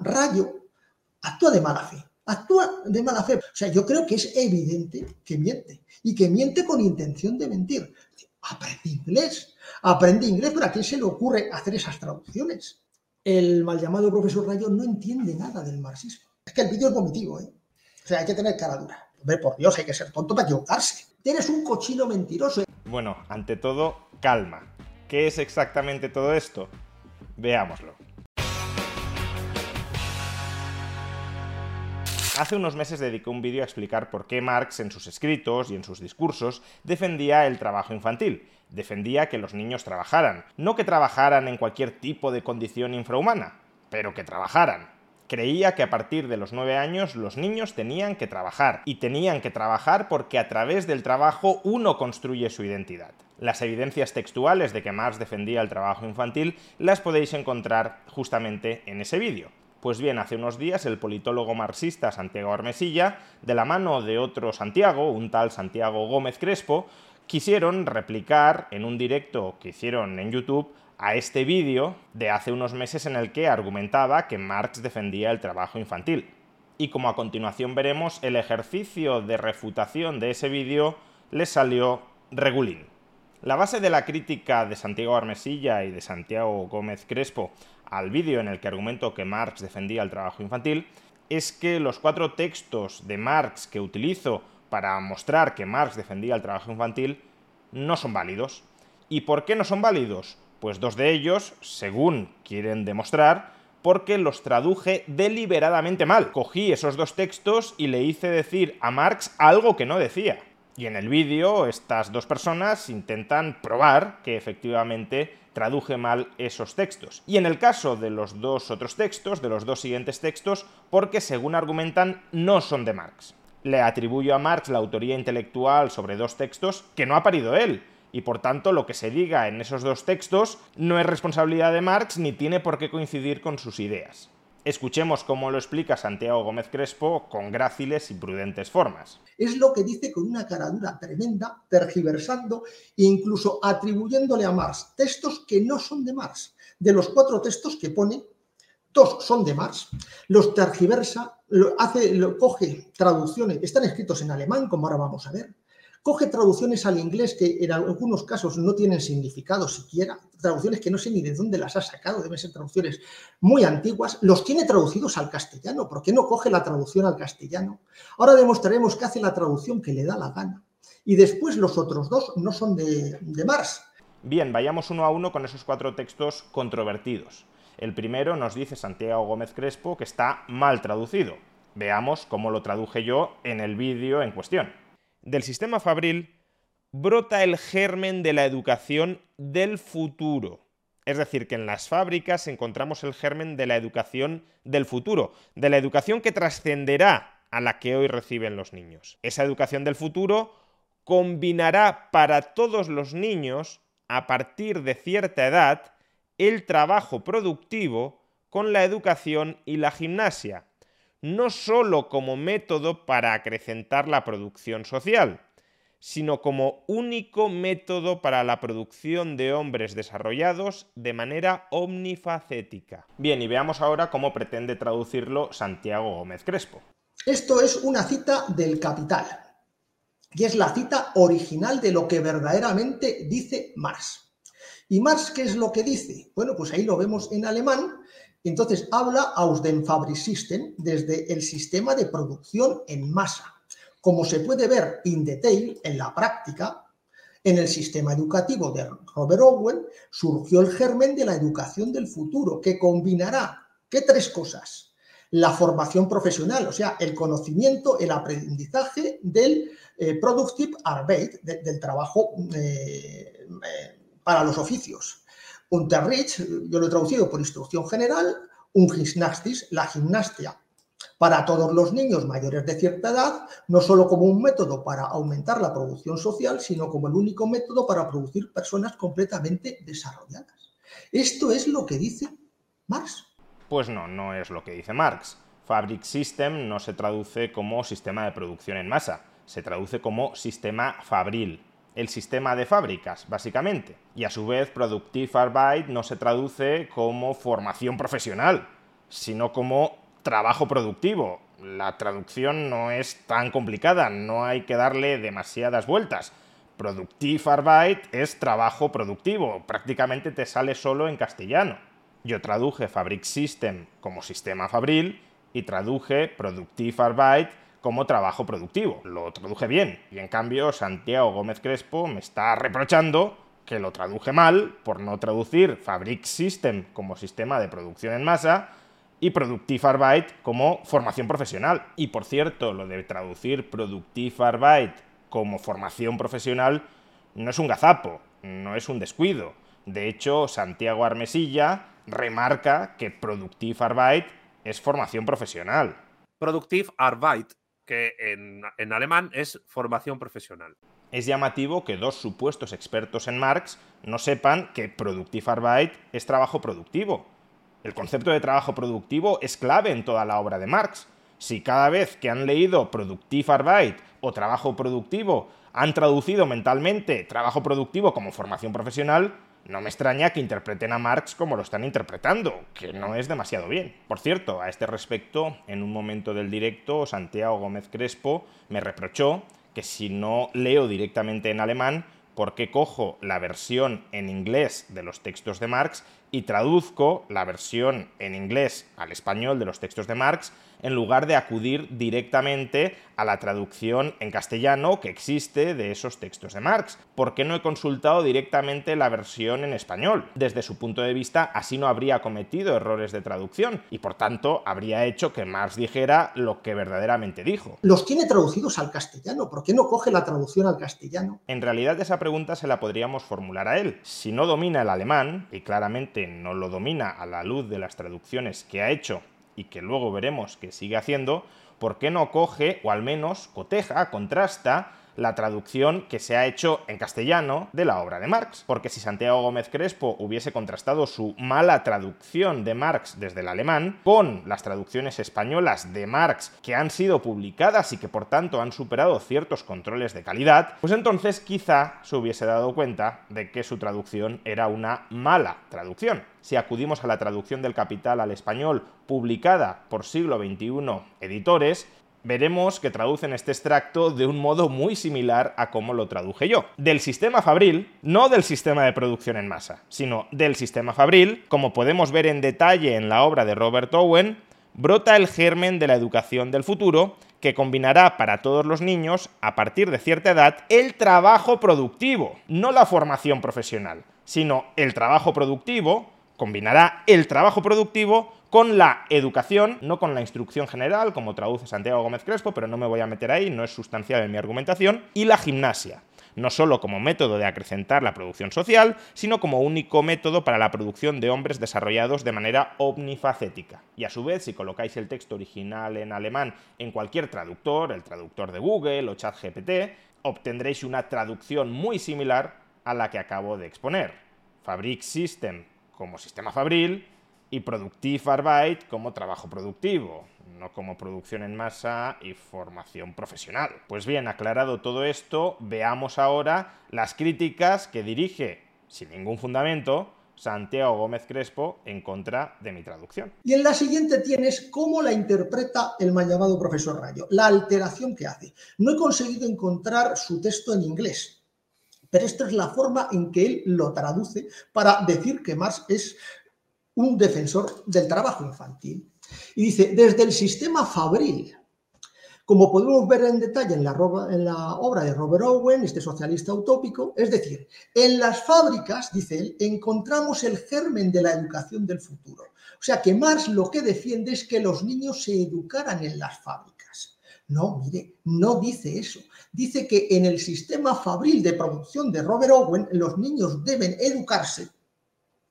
Rayo actúa de mala fe. Actúa de mala fe. O sea, yo creo que es evidente que miente y que miente con intención de mentir. Aprende inglés. Aprende inglés, pero ¿a quién se le ocurre hacer esas traducciones? El mal llamado profesor Rayo no entiende nada del marxismo. Es que el vídeo es vomitivo, ¿eh? O sea, hay que tener cara dura. Hombre, por Dios, hay que ser tonto para equivocarse. Tienes un cochino mentiroso. Bueno, ante todo, calma. ¿Qué es exactamente todo esto? Veámoslo. Hace unos meses dediqué un vídeo a explicar por qué Marx en sus escritos y en sus discursos defendía el trabajo infantil. Defendía que los niños trabajaran, no que trabajaran en cualquier tipo de condición infrahumana, pero que trabajaran. Creía que a partir de los nueve años los niños tenían que trabajar, y tenían que trabajar porque a través del trabajo uno construye su identidad. Las evidencias textuales de que Marx defendía el trabajo infantil las podéis encontrar justamente en ese vídeo. Pues bien, hace unos días el politólogo marxista Santiago Armesilla, de la mano de otro Santiago, un tal Santiago Gómez Crespo, quisieron replicar en un directo que hicieron en YouTube a este vídeo de hace unos meses en el que argumentaba que Marx defendía el trabajo infantil. Y como a continuación veremos, el ejercicio de refutación de ese vídeo les salió regulín. La base de la crítica de Santiago Armesilla y de Santiago Gómez Crespo al vídeo en el que argumento que Marx defendía el trabajo infantil es que los cuatro textos de Marx que utilizo para mostrar que Marx defendía el trabajo infantil no son válidos. ¿Y por qué no son válidos? Pues dos de ellos, según quieren demostrar, porque los traduje deliberadamente mal. Cogí esos dos textos y le hice decir a Marx algo que no decía. Y en el vídeo estas dos personas intentan probar que efectivamente traduje mal esos textos. Y en el caso de los dos otros textos, de los dos siguientes textos, porque según argumentan no son de Marx. Le atribuyo a Marx la autoría intelectual sobre dos textos que no ha parido él, y por tanto lo que se diga en esos dos textos no es responsabilidad de Marx ni tiene por qué coincidir con sus ideas. Escuchemos cómo lo explica Santiago Gómez Crespo con gráciles y prudentes formas. Es lo que dice con una caradura tremenda, tergiversando e incluso atribuyéndole a Marx textos que no son de Marx. De los cuatro textos que pone, dos son de Marx, los tergiversa, lo hace, lo coge traducciones, están escritos en alemán, como ahora vamos a ver, Coge traducciones al inglés que en algunos casos no tienen significado siquiera, traducciones que no sé ni de dónde las ha sacado, deben ser traducciones muy antiguas, los tiene traducidos al castellano. ¿Por qué no coge la traducción al castellano? Ahora demostraremos que hace la traducción que le da la gana. Y después los otros dos no son de, de Marx. Bien, vayamos uno a uno con esos cuatro textos controvertidos. El primero nos dice Santiago Gómez Crespo que está mal traducido. Veamos cómo lo traduje yo en el vídeo en cuestión del sistema fabril brota el germen de la educación del futuro. Es decir, que en las fábricas encontramos el germen de la educación del futuro, de la educación que trascenderá a la que hoy reciben los niños. Esa educación del futuro combinará para todos los niños, a partir de cierta edad, el trabajo productivo con la educación y la gimnasia, no sólo como método para acrecentar la producción social, sino como único método para la producción de hombres desarrollados de manera omnifacética. Bien, y veamos ahora cómo pretende traducirlo Santiago Gómez Crespo. Esto es una cita del Capital, y es la cita original de lo que verdaderamente dice Marx. ¿Y Marx qué es lo que dice? Bueno, pues ahí lo vemos en alemán, entonces habla aus dem Fabriksystem desde el sistema de producción en masa. Como se puede ver in detail en la práctica, en el sistema educativo de Robert Owen surgió el germen de la educación del futuro, que combinará, ¿qué tres cosas? La formación profesional, o sea, el conocimiento, el aprendizaje del eh, productive arbeit, del trabajo eh, eh, para los oficios. Unterricht, yo lo he traducido por instrucción general, un gimnastis, la gimnasia para todos los niños mayores de cierta edad, no solo como un método para aumentar la producción social, sino como el único método para producir personas completamente desarrolladas. Esto es lo que dice Marx. Pues no, no es lo que dice Marx. Fabric System no se traduce como sistema de producción en masa, se traduce como sistema fabril, el sistema de fábricas, básicamente. Y a su vez, Productive Arbeit no se traduce como formación profesional, sino como trabajo productivo. La traducción no es tan complicada, no hay que darle demasiadas vueltas. Productive Arbeit es trabajo productivo, prácticamente te sale solo en castellano. Yo traduje Fabric System como sistema fabril y traduje Productive Arbeit como trabajo productivo. Lo traduje bien. Y en cambio, Santiago Gómez Crespo me está reprochando que lo traduje mal por no traducir Fabric System como sistema de producción en masa y Productive Arbeit como formación profesional. Y por cierto, lo de traducir Productive Arbeit como formación profesional no es un gazapo, no es un descuido. De hecho, Santiago Armesilla remarca que Productive Arbeit es formación profesional. Productive Arbeit que en, alemán es formación profesional. Es llamativo que dos supuestos expertos en Marx no sepan que Productive Arbeit es trabajo productivo. El concepto de trabajo productivo es clave en toda la obra de Marx. Si cada vez que han leído Productive Arbeit o trabajo productivo han traducido mentalmente trabajo productivo como formación profesional, no me extraña que interpreten a Marx como lo están interpretando, que no es demasiado bien. Por cierto, a este respecto, en un momento del directo, Santiago Gómez Crespo me reprochó que si no leo directamente en alemán, ¿por qué cojo la versión en inglés de los textos de Marx y traduzco la versión en inglés al español de los textos de Marx en lugar de acudir directamente a la traducción en castellano que existe de esos textos de Marx. ¿Por qué no he consultado directamente la versión en español? Desde su punto de vista, así no habría cometido errores de traducción y por tanto habría hecho que Marx dijera lo que verdaderamente dijo. Los tiene traducidos al castellano, ¿por qué no coge la traducción al castellano? En realidad esa pregunta se la podríamos formular a él. Si no domina el alemán, y claramente no lo domina a la luz de las traducciones que ha hecho y que luego veremos que sigue haciendo, ¿por qué no coge o al menos coteja, contrasta la traducción que se ha hecho en castellano de la obra de Marx. Porque si Santiago Gómez Crespo hubiese contrastado su mala traducción de Marx desde el alemán con las traducciones españolas de Marx que han sido publicadas y que por tanto han superado ciertos controles de calidad, pues entonces quizá se hubiese dado cuenta de que su traducción era una mala traducción. Si acudimos a la traducción del Capital al español publicada por siglo XXI editores, veremos que traducen este extracto de un modo muy similar a como lo traduje yo. Del sistema Fabril, no del sistema de producción en masa, sino del sistema Fabril, como podemos ver en detalle en la obra de Robert Owen, brota el germen de la educación del futuro que combinará para todos los niños, a partir de cierta edad, el trabajo productivo, no la formación profesional, sino el trabajo productivo, combinará el trabajo productivo con la educación, no con la instrucción general, como traduce Santiago Gómez Crespo, pero no me voy a meter ahí, no es sustancial en mi argumentación, y la gimnasia no solo como método de acrecentar la producción social, sino como único método para la producción de hombres desarrollados de manera omnifacética. Y a su vez, si colocáis el texto original en alemán en cualquier traductor, el traductor de Google o ChatGPT, obtendréis una traducción muy similar a la que acabo de exponer. Fabric System como sistema fabril, y Productive Arbeit como trabajo productivo, no como producción en masa y formación profesional. Pues bien, aclarado todo esto, veamos ahora las críticas que dirige, sin ningún fundamento, Santiago Gómez Crespo en contra de mi traducción. Y en la siguiente tienes cómo la interpreta el mal llamado profesor Rayo, la alteración que hace. No he conseguido encontrar su texto en inglés, pero esta es la forma en que él lo traduce para decir que Marx es un defensor del trabajo infantil. Y dice, desde el sistema fabril, como podemos ver en detalle en la, obra de Robert Owen, este socialista utópico, es decir, en las fábricas, dice él, encontramos el germen de la educación del futuro. O sea que Marx lo que defiende es que los niños se educaran en las fábricas. No, mire, no dice eso. Dice que en el sistema fabril de producción de Robert Owen, los niños deben educarse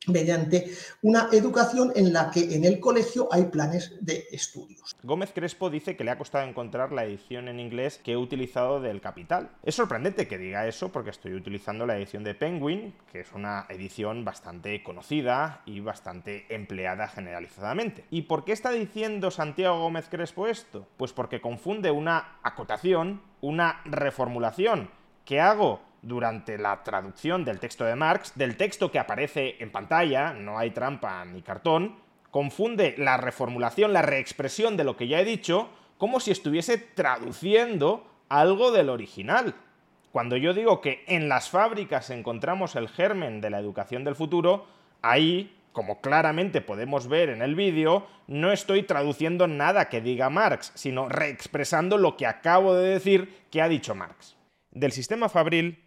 mediante una educación en la que en el colegio hay planes de estudios. Gómez Crespo dice que le ha costado encontrar la edición en inglés que he utilizado del Capital. Es sorprendente que diga eso porque estoy utilizando la edición de Penguin, que es una edición bastante conocida y bastante empleada generalizadamente. ¿Y por qué está diciendo Santiago Gómez Crespo esto? Pues porque confunde una acotación, una reformulación que hago durante la traducción del texto de Marx, del texto que aparece en pantalla, no hay trampa ni cartón, Confunde la reformulación, la reexpresión de lo que ya he dicho, como si estuviese traduciendo algo del original. Cuando yo digo que en las fábricas encontramos el germen de la educación del futuro, ahí, como claramente podemos ver en el vídeo, no estoy traduciendo nada que diga Marx, sino reexpresando lo que acabo de decir que ha dicho Marx. Del sistema fabril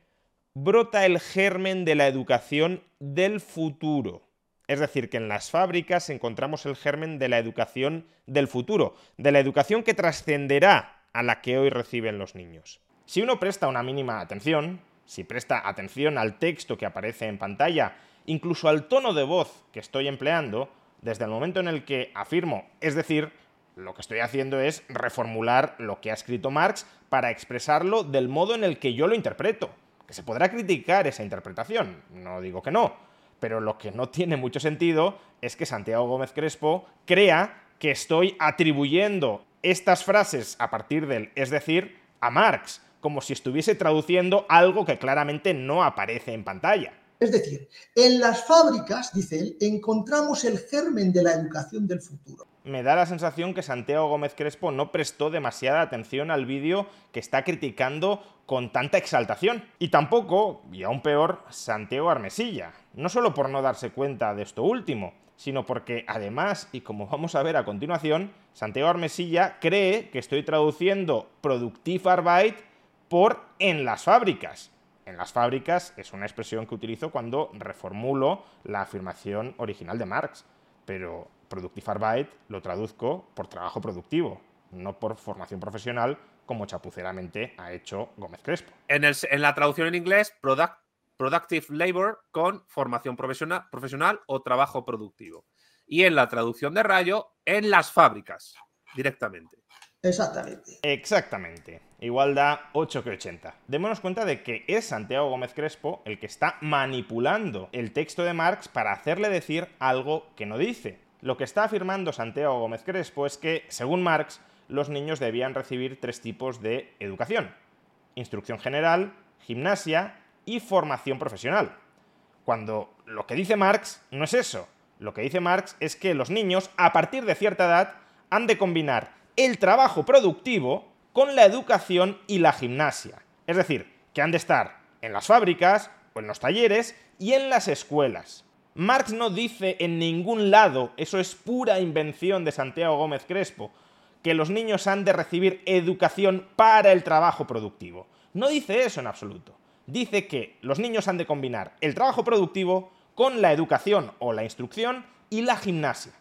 brota el germen de la educación del futuro. Es decir, que en las fábricas encontramos el germen de la educación del futuro, de la educación que trascenderá a la que hoy reciben los niños. Si uno presta una mínima atención, si presta atención al texto que aparece en pantalla, incluso al tono de voz que estoy empleando, desde el momento en el que afirmo, es decir, lo que estoy haciendo es reformular lo que ha escrito Marx para expresarlo del modo en el que yo lo interpreto. Se podrá criticar esa interpretación, no digo que no, pero lo que no tiene mucho sentido es que Santiago Gómez Crespo crea que estoy atribuyendo estas frases a partir del es decir a Marx, como si estuviese traduciendo algo que claramente no aparece en pantalla. Es decir, en las fábricas, dice él, encontramos el germen de la educación del futuro. Me da la sensación que Santiago Gómez Crespo no prestó demasiada atención al vídeo que está criticando con tanta exaltación. Y tampoco, y aún peor, Santiago Armesilla. No solo por no darse cuenta de esto último, sino porque además, y como vamos a ver a continuación, Santiago Armesilla cree que estoy traduciendo Productive Arbeit por en las fábricas. En las fábricas es una expresión que utilizo cuando reformulo la afirmación original de Marx, pero Productive Arbeit lo traduzco por trabajo productivo, no por formación profesional como chapuceramente ha hecho Gómez Crespo. En, la traducción en inglés, Productive Labor con formación profesional, profesional o trabajo productivo. Y en la traducción de Rayo, en las fábricas, directamente. Exactamente. Exactamente. Igual da 8 que 80. Démonos cuenta de que es Santiago Gómez Crespo el que está manipulando el texto de Marx para hacerle decir algo que no dice. Lo que está afirmando Santiago Gómez Crespo es que, según Marx, los niños debían recibir tres tipos de educación. Instrucción general, gimnasia y formación profesional. Cuando lo que dice Marx no es eso. Lo que dice Marx es que los niños, a partir de cierta edad, han de combinar el trabajo productivo con la educación y la gimnasia. Es decir, que han de estar en las fábricas o en los talleres y en las escuelas. Marx no dice en ningún lado, eso es pura invención de Santiago Gómez Crespo, que los niños han de recibir educación para el trabajo productivo. No dice eso en absoluto. Dice que los niños han de combinar el trabajo productivo con la educación o la instrucción y la gimnasia.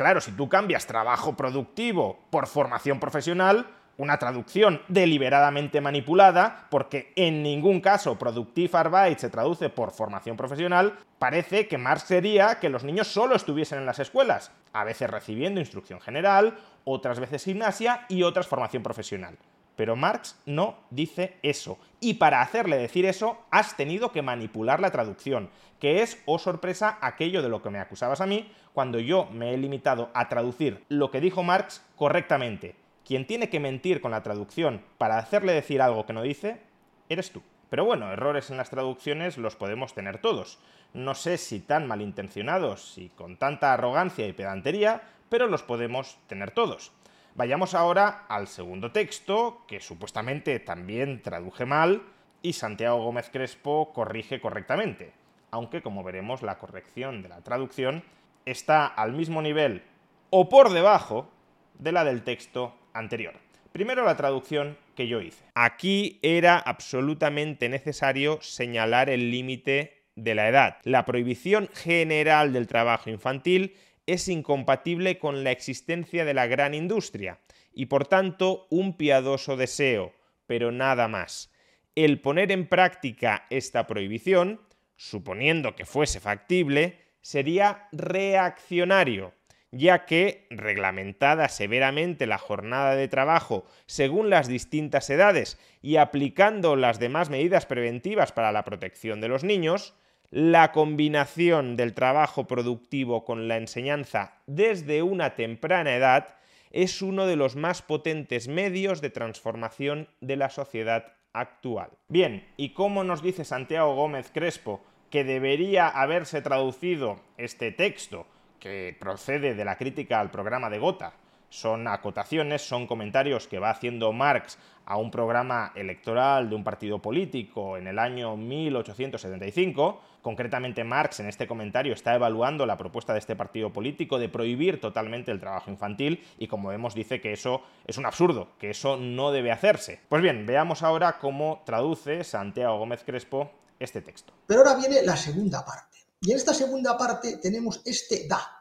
Claro, si tú cambias trabajo productivo por formación profesional, una traducción deliberadamente manipulada, porque en ningún caso Productive Arbeit se traduce por formación profesional, parece que Marx sería que los niños solo estuviesen en las escuelas, a veces recibiendo instrucción general, otras veces gimnasia y otras formación profesional. Pero Marx no dice eso. Y para hacerle decir eso, has tenido que manipular la traducción, que es, oh sorpresa, aquello de lo que me acusabas a mí cuando yo me he limitado a traducir lo que dijo Marx correctamente. Quien tiene que mentir con la traducción para hacerle decir algo que no dice, eres tú. Pero bueno, errores en las traducciones los podemos tener todos. No sé si tan malintencionados y con tanta arrogancia y pedantería, pero los podemos tener todos. Vayamos ahora al segundo texto, que supuestamente también traduje mal y Santiago Gómez Crespo corrige correctamente, aunque como veremos la corrección de la traducción está al mismo nivel o por debajo de la del texto anterior. Primero la traducción que yo hice. Aquí era absolutamente necesario señalar el límite de la edad. La prohibición general del trabajo infantil es incompatible con la existencia de la gran industria y por tanto un piadoso deseo, pero nada más. El poner en práctica esta prohibición, suponiendo que fuese factible, sería reaccionario, ya que, reglamentada severamente la jornada de trabajo según las distintas edades y aplicando las demás medidas preventivas para la protección de los niños, la combinación del trabajo productivo con la enseñanza desde una temprana edad es uno de los más potentes medios de transformación de la sociedad actual. Bien, ¿y cómo nos dice Santiago Gómez Crespo que debería haberse traducido este texto que procede de la crítica al programa de Gotha. Son acotaciones, son comentarios que va haciendo Marx a un programa electoral de un partido político en el año 1875. Concretamente, Marx en este comentario está evaluando la propuesta de este partido político de prohibir totalmente el trabajo infantil y, como vemos, dice que eso es un absurdo, que eso no debe hacerse. Pues bien, veamos ahora cómo traduce Santiago Gómez Crespo este texto. Pero ahora viene la segunda parte. Y en esta segunda parte tenemos este da,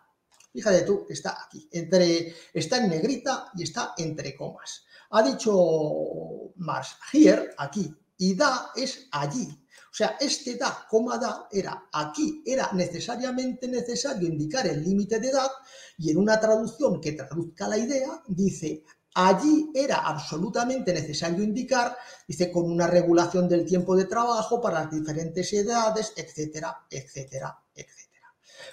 Fíjate tú, está aquí, entre, está en negrita y está entre comas. Ha dicho Marx, here, aquí, y da es allí. O sea, este da, coma da, era aquí, era necesariamente necesario indicar el límite de edad y en una traducción que traduzca la idea, dice, allí era absolutamente necesario indicar, dice, con una regulación del tiempo de trabajo para las diferentes edades, etcétera, etcétera, etcétera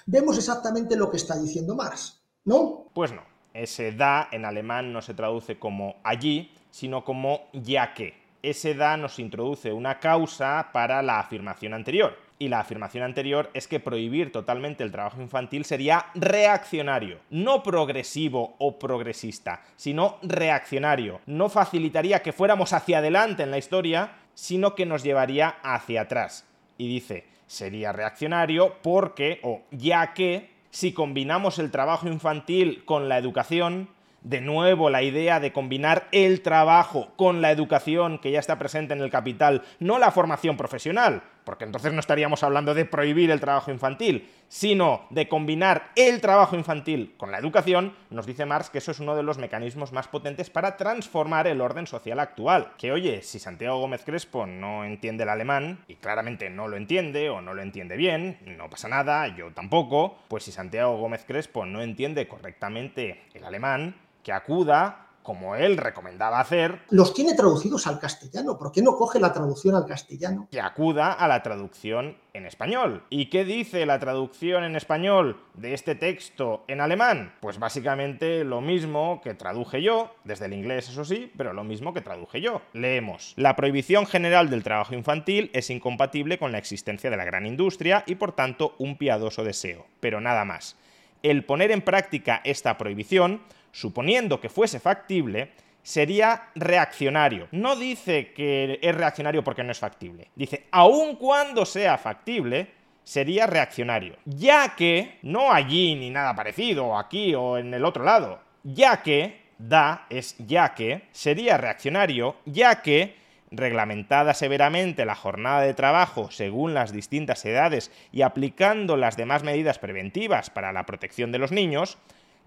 vemos exactamente lo que está diciendo Marx, ¿no? Pues no. Ese da en alemán no se traduce como allí, sino como ya que. Ese da nos introduce una causa para la afirmación anterior. Y la afirmación anterior es que prohibir totalmente el trabajo infantil sería reaccionario, no progresivo o progresista, sino reaccionario. No facilitaría que fuéramos hacia adelante en la historia, sino que nos llevaría hacia atrás. Y dice, sería reaccionario porque, o ya que, si combinamos el trabajo infantil con la educación, de nuevo la idea de combinar el trabajo con la educación que ya está presente en el capital, no la formación profesional, porque entonces no estaríamos hablando de prohibir el trabajo infantil, sino de combinar el trabajo infantil con la educación, nos dice Marx que eso es uno de los mecanismos más potentes para transformar el orden social actual. Que oye, si Santiago Gómez Crespo no entiende el alemán, y claramente no lo entiende o no lo entiende bien, no pasa nada, yo tampoco, pues si Santiago Gómez Crespo no entiende correctamente el alemán, que acuda como él recomendaba hacer. Los tiene traducidos al castellano. ¿Por qué no coge la traducción al castellano? Que acuda a la traducción en español. ¿Y qué dice la traducción en español de este texto en alemán? Pues básicamente lo mismo que traduje yo, desde el inglés eso sí, pero lo mismo que traduje yo. Leemos. La prohibición general del trabajo infantil es incompatible con la existencia de la gran industria y por tanto un piadoso deseo. Pero nada más. El poner en práctica esta prohibición suponiendo que fuese factible, sería reaccionario. No dice que es reaccionario porque no es factible. Dice, aun cuando sea factible, sería reaccionario. Ya que, no allí ni nada parecido, aquí o en el otro lado, ya que, da es ya que, sería reaccionario, ya que, reglamentada severamente la jornada de trabajo según las distintas edades y aplicando las demás medidas preventivas para la protección de los niños,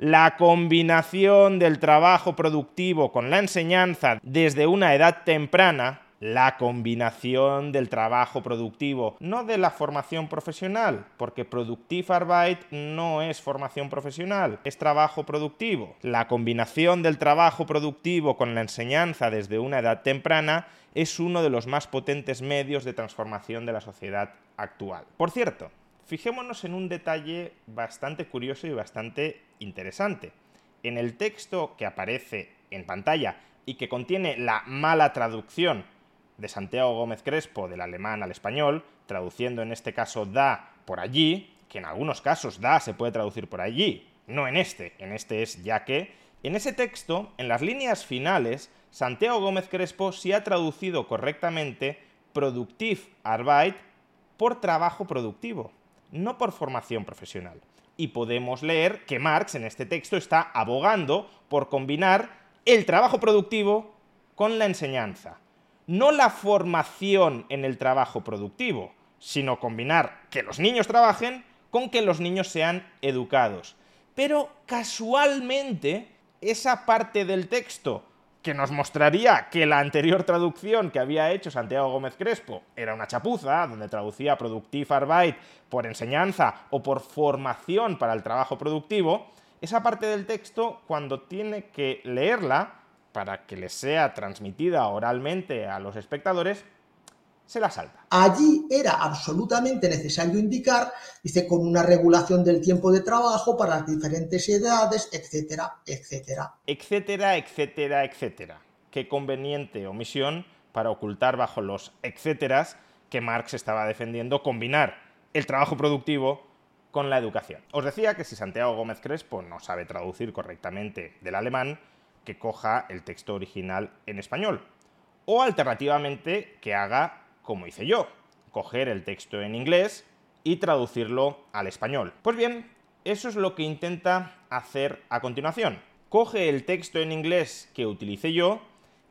la combinación del trabajo productivo con la enseñanza desde una edad temprana, la combinación del trabajo productivo, no de la formación profesional, porque Productive Arbeit no es formación profesional, es trabajo productivo. La combinación del trabajo productivo con la enseñanza desde una edad temprana es uno de los más potentes medios de transformación de la sociedad actual. Por cierto, Fijémonos en un detalle bastante curioso y bastante interesante. En el texto que aparece en pantalla y que contiene la mala traducción de Santiago Gómez Crespo del alemán al español, traduciendo en este caso da por allí, que en algunos casos da se puede traducir por allí, no en este, en este es ya que, en ese texto, en las líneas finales, Santiago Gómez Crespo sí ha traducido correctamente Productive Arbeit por trabajo productivo no por formación profesional. Y podemos leer que Marx en este texto está abogando por combinar el trabajo productivo con la enseñanza. No la formación en el trabajo productivo, sino combinar que los niños trabajen con que los niños sean educados. Pero casualmente, esa parte del texto que nos mostraría que la anterior traducción que había hecho Santiago Gómez Crespo era una chapuza, donde traducía Productive Arbeit por enseñanza o por formación para el trabajo productivo, esa parte del texto, cuando tiene que leerla, para que le sea transmitida oralmente a los espectadores, se la salta. Allí era absolutamente necesario indicar, dice, con una regulación del tiempo de trabajo para las diferentes edades, etcétera, etcétera. Etcétera, etcétera, etcétera. Qué conveniente omisión para ocultar bajo los etcéteras que Marx estaba defendiendo combinar el trabajo productivo con la educación. Os decía que si Santiago Gómez Crespo no sabe traducir correctamente del alemán, que coja el texto original en español. O alternativamente que haga como hice yo, coger el texto en inglés y traducirlo al español. Pues bien, eso es lo que intenta hacer a continuación. Coge el texto en inglés que utilicé yo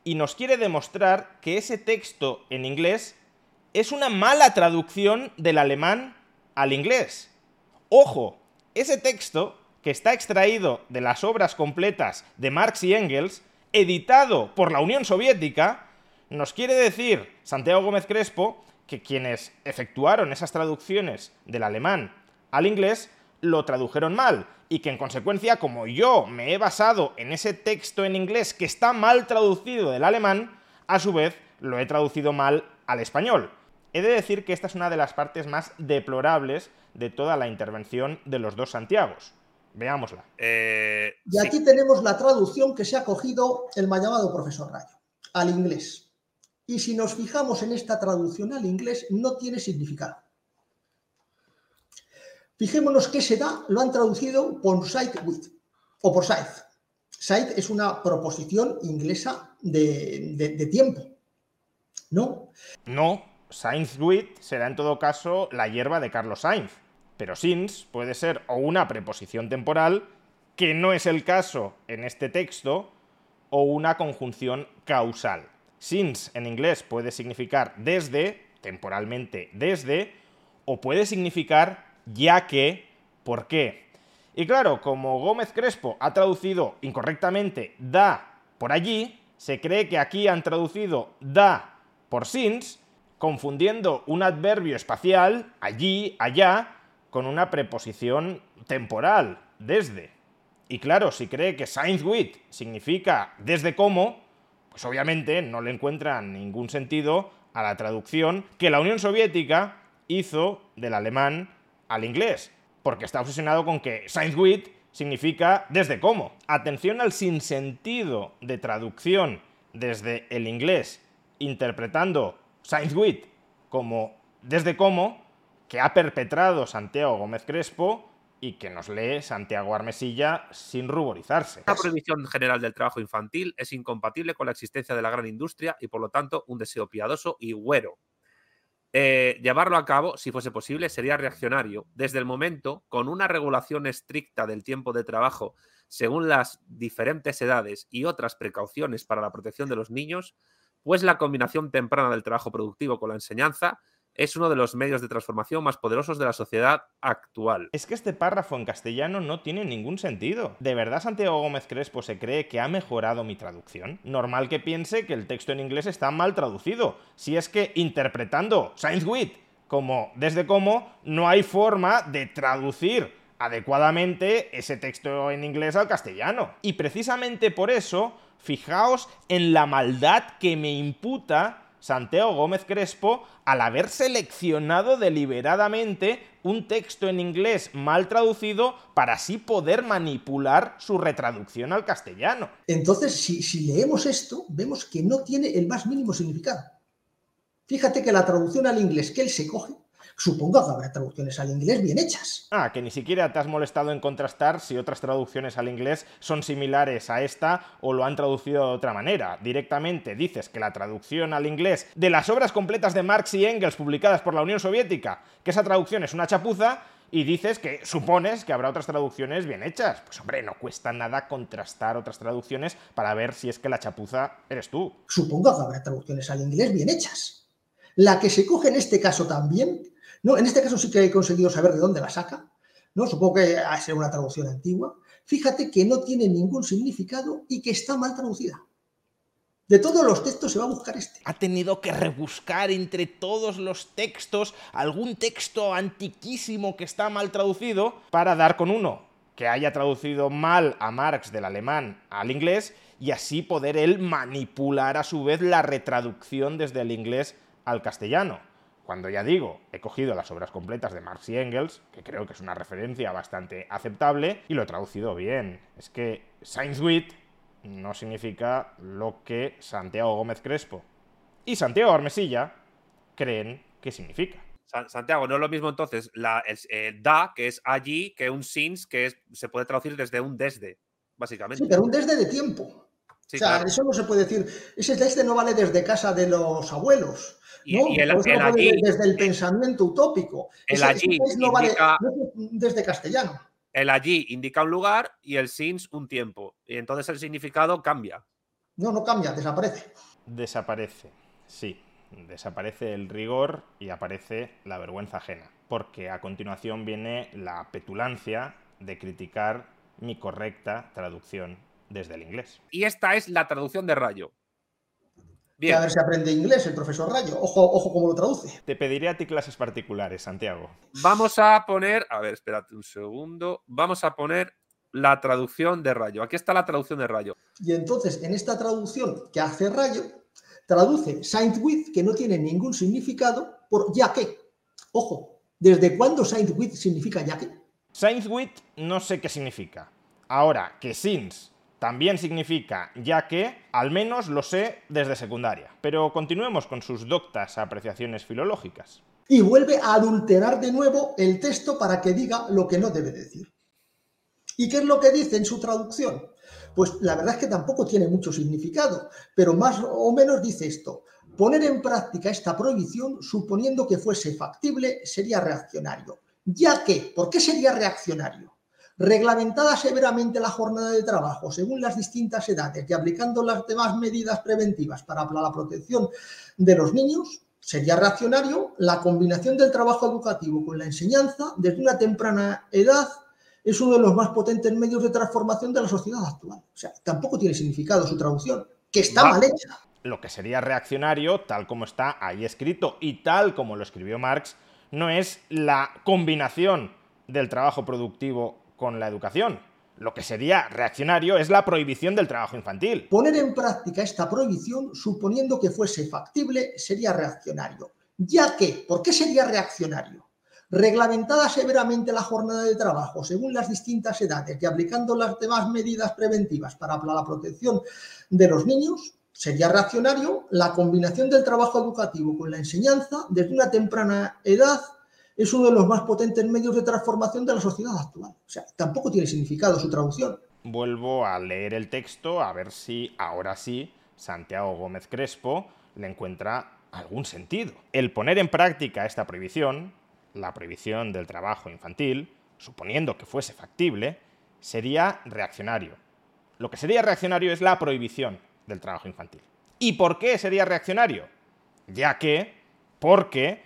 y nos quiere demostrar que ese texto en inglés es una mala traducción del alemán al inglés. Ojo, ese texto que está extraído de las obras completas de Marx y Engels, editado por la Unión Soviética, nos quiere decir Santiago Gómez Crespo que quienes efectuaron esas traducciones del alemán al inglés lo tradujeron mal y que en consecuencia, como yo me he basado en ese texto en inglés que está mal traducido del alemán, a su vez lo he traducido mal al español. He de decir que esta es una de las partes más deplorables de toda la intervención de los dos Santiagos. Veámosla. Eh, y aquí tenemos la traducción que se ha cogido el mal llamado profesor Rayo, al inglés. Y si nos fijamos en esta traducción al inglés, no tiene significado. Fijémonos que se da, lo han traducido por sight with o por sight. Sight es una proposición inglesa de, tiempo. ¿No? No, Sainz with será en todo caso la hierba de Carlos Sainz. Pero since puede ser o una preposición temporal, que no es el caso en este texto, o una conjunción causal. Since en inglés puede significar desde, temporalmente desde, o puede significar ya que, ¿por qué? Y claro, como Gómez Crespo ha traducido incorrectamente da por allí, se cree que aquí han traducido da por since, confundiendo un adverbio espacial, allí, allá, con una preposición temporal, desde. Y claro, si cree que since with significa desde cómo, pues obviamente no le encuentran ningún sentido a la traducción que la Unión Soviética hizo del alemán al inglés, porque está obsesionado con que Science with significa desde cómo. Atención al sinsentido de traducción desde el inglés, interpretando Science with como desde cómo, que ha perpetrado Santiago Gómez Crespo y que nos lee Santiago Armesilla sin ruborizarse. La prohibición general del trabajo infantil es incompatible con la existencia de la gran industria y por lo tanto un deseo piadoso y güero eh, llevarlo a cabo, si fuese posible, sería reaccionario desde el momento con una regulación estricta del tiempo de trabajo según las diferentes edades y otras precauciones para la protección de los niños, pues la combinación temprana del trabajo productivo con la enseñanza es uno de los medios de transformación más poderosos de la sociedad actual. Es que este párrafo en castellano no tiene ningún sentido. ¿De verdad Santiago Gómez Crespo se cree que ha mejorado mi traducción? Normal que piense que el texto en inglés está mal traducido. Si es que interpretando Science Wit como desde cómo, no hay forma de traducir adecuadamente ese texto en inglés al castellano. Y precisamente por eso, fijaos en la maldad que me imputa Santiago Gómez Crespo al haber seleccionado deliberadamente un texto en inglés mal traducido para así poder manipular su retraducción al castellano. Entonces, si, si leemos esto, vemos que no tiene el más mínimo significado. Fíjate que la traducción al inglés que él se coge supongo que habrá traducciones al inglés bien hechas. Ah, que ni siquiera te has molestado en contrastar si otras traducciones al inglés son similares a esta o lo han traducido de otra manera. Directamente dices que la traducción al inglés de las obras completas de Marx y Engels publicadas por la Unión Soviética, que esa traducción es una chapuza, y dices que supones que habrá otras traducciones bien hechas. Pues hombre, no cuesta nada contrastar otras traducciones para ver si es que la chapuza eres tú. Supongo que habrá traducciones al inglés bien hechas. La que se coge en este caso también no, en este caso sí que he conseguido saber de dónde la saca, ¿no? Supongo que ser una traducción antigua. Fíjate que no tiene ningún significado y que está mal traducida. De todos los textos se va a buscar este. Ha tenido que rebuscar entre todos los textos algún texto antiquísimo que está mal traducido para dar con uno que haya traducido mal a Marx del alemán al inglés y así poder él manipular a su vez la retraducción desde el inglés al castellano. Cuando ya digo, he cogido las obras completas de Marx y Engels, que creo que es una referencia bastante aceptable, y lo he traducido bien. Es que Science Wit no significa lo que Santiago Gómez Crespo y Santiago Armesilla creen que significa. Santiago, no es lo mismo entonces la, el, da, que es allí, que un since, que se puede traducir desde un desde, básicamente. Sí, pero un desde de tiempo. O sea, eso no se puede decir. Ese desde no vale desde casa de los abuelos. ¿no? Y, el, allí, desde el pensamiento utópico. El allí no vale desde castellano. El allí indica un lugar y el since un tiempo. Y entonces el significado cambia. No, no cambia, desaparece. Desaparece, sí desaparece el rigor y aparece la vergüenza ajena, porque a continuación viene la petulancia de criticar mi correcta traducción desde el inglés. Y esta es la traducción de Rayo. Bien. a ver si aprende inglés el profesor Rayo. Ojo, ojo cómo lo traduce. Te pediría a ti clases particulares, Santiago. Vamos a poner, a ver, espérate un segundo. Vamos a poner la traducción de Rayo. Aquí está la traducción de Rayo. Y entonces, en esta traducción que hace Rayo, traduce Saint with, que no tiene ningún significado, por ya que. Ojo, ¿desde cuándo Saint with significa ya que? Saint with no sé qué significa. Ahora, que since también significa ya que, al menos lo sé desde secundaria. Pero continuemos con sus doctas apreciaciones filológicas. Y vuelve a adulterar de nuevo el texto para que diga lo que no debe decir. ¿Y qué es lo que dice en su traducción? Pues la verdad es que tampoco tiene mucho significado, pero más o menos dice esto. Poner en práctica esta prohibición, suponiendo que fuese factible, sería reaccionario. Ya que, ¿por qué sería reaccionario? Reglamentada severamente la jornada de trabajo según las distintas edades y aplicando las demás medidas preventivas para la protección de los niños, sería reaccionario la combinación del trabajo educativo con la enseñanza desde una temprana edad es uno de los más potentes medios de transformación de la sociedad actual. O sea, tampoco tiene significado su traducción, que está mal hecha. Lo que sería reaccionario, tal como está ahí escrito y tal como lo escribió Marx, no es la combinación del trabajo productivo con la educación. Lo que sería reaccionario es la prohibición del trabajo infantil. Poner en práctica esta prohibición, suponiendo que fuese factible, sería reaccionario. Ya que, ¿por qué sería reaccionario? reglamentada severamente la jornada de trabajo según las distintas edades y aplicando las demás medidas preventivas para la protección de los niños, sería reaccionario la combinación del trabajo educativo con la enseñanza desde una temprana edad es uno de los más potentes medios de transformación de la sociedad actual. O sea, tampoco tiene significado su traducción. Vuelvo a leer el texto a ver si ahora sí Santiago Gómez Crespo le encuentra algún sentido. El poner en práctica esta prohibición la prohibición del trabajo infantil, suponiendo que fuese factible, sería reaccionario. Lo que sería reaccionario es la prohibición del trabajo infantil. ¿Y por qué sería reaccionario? Ya que, porque,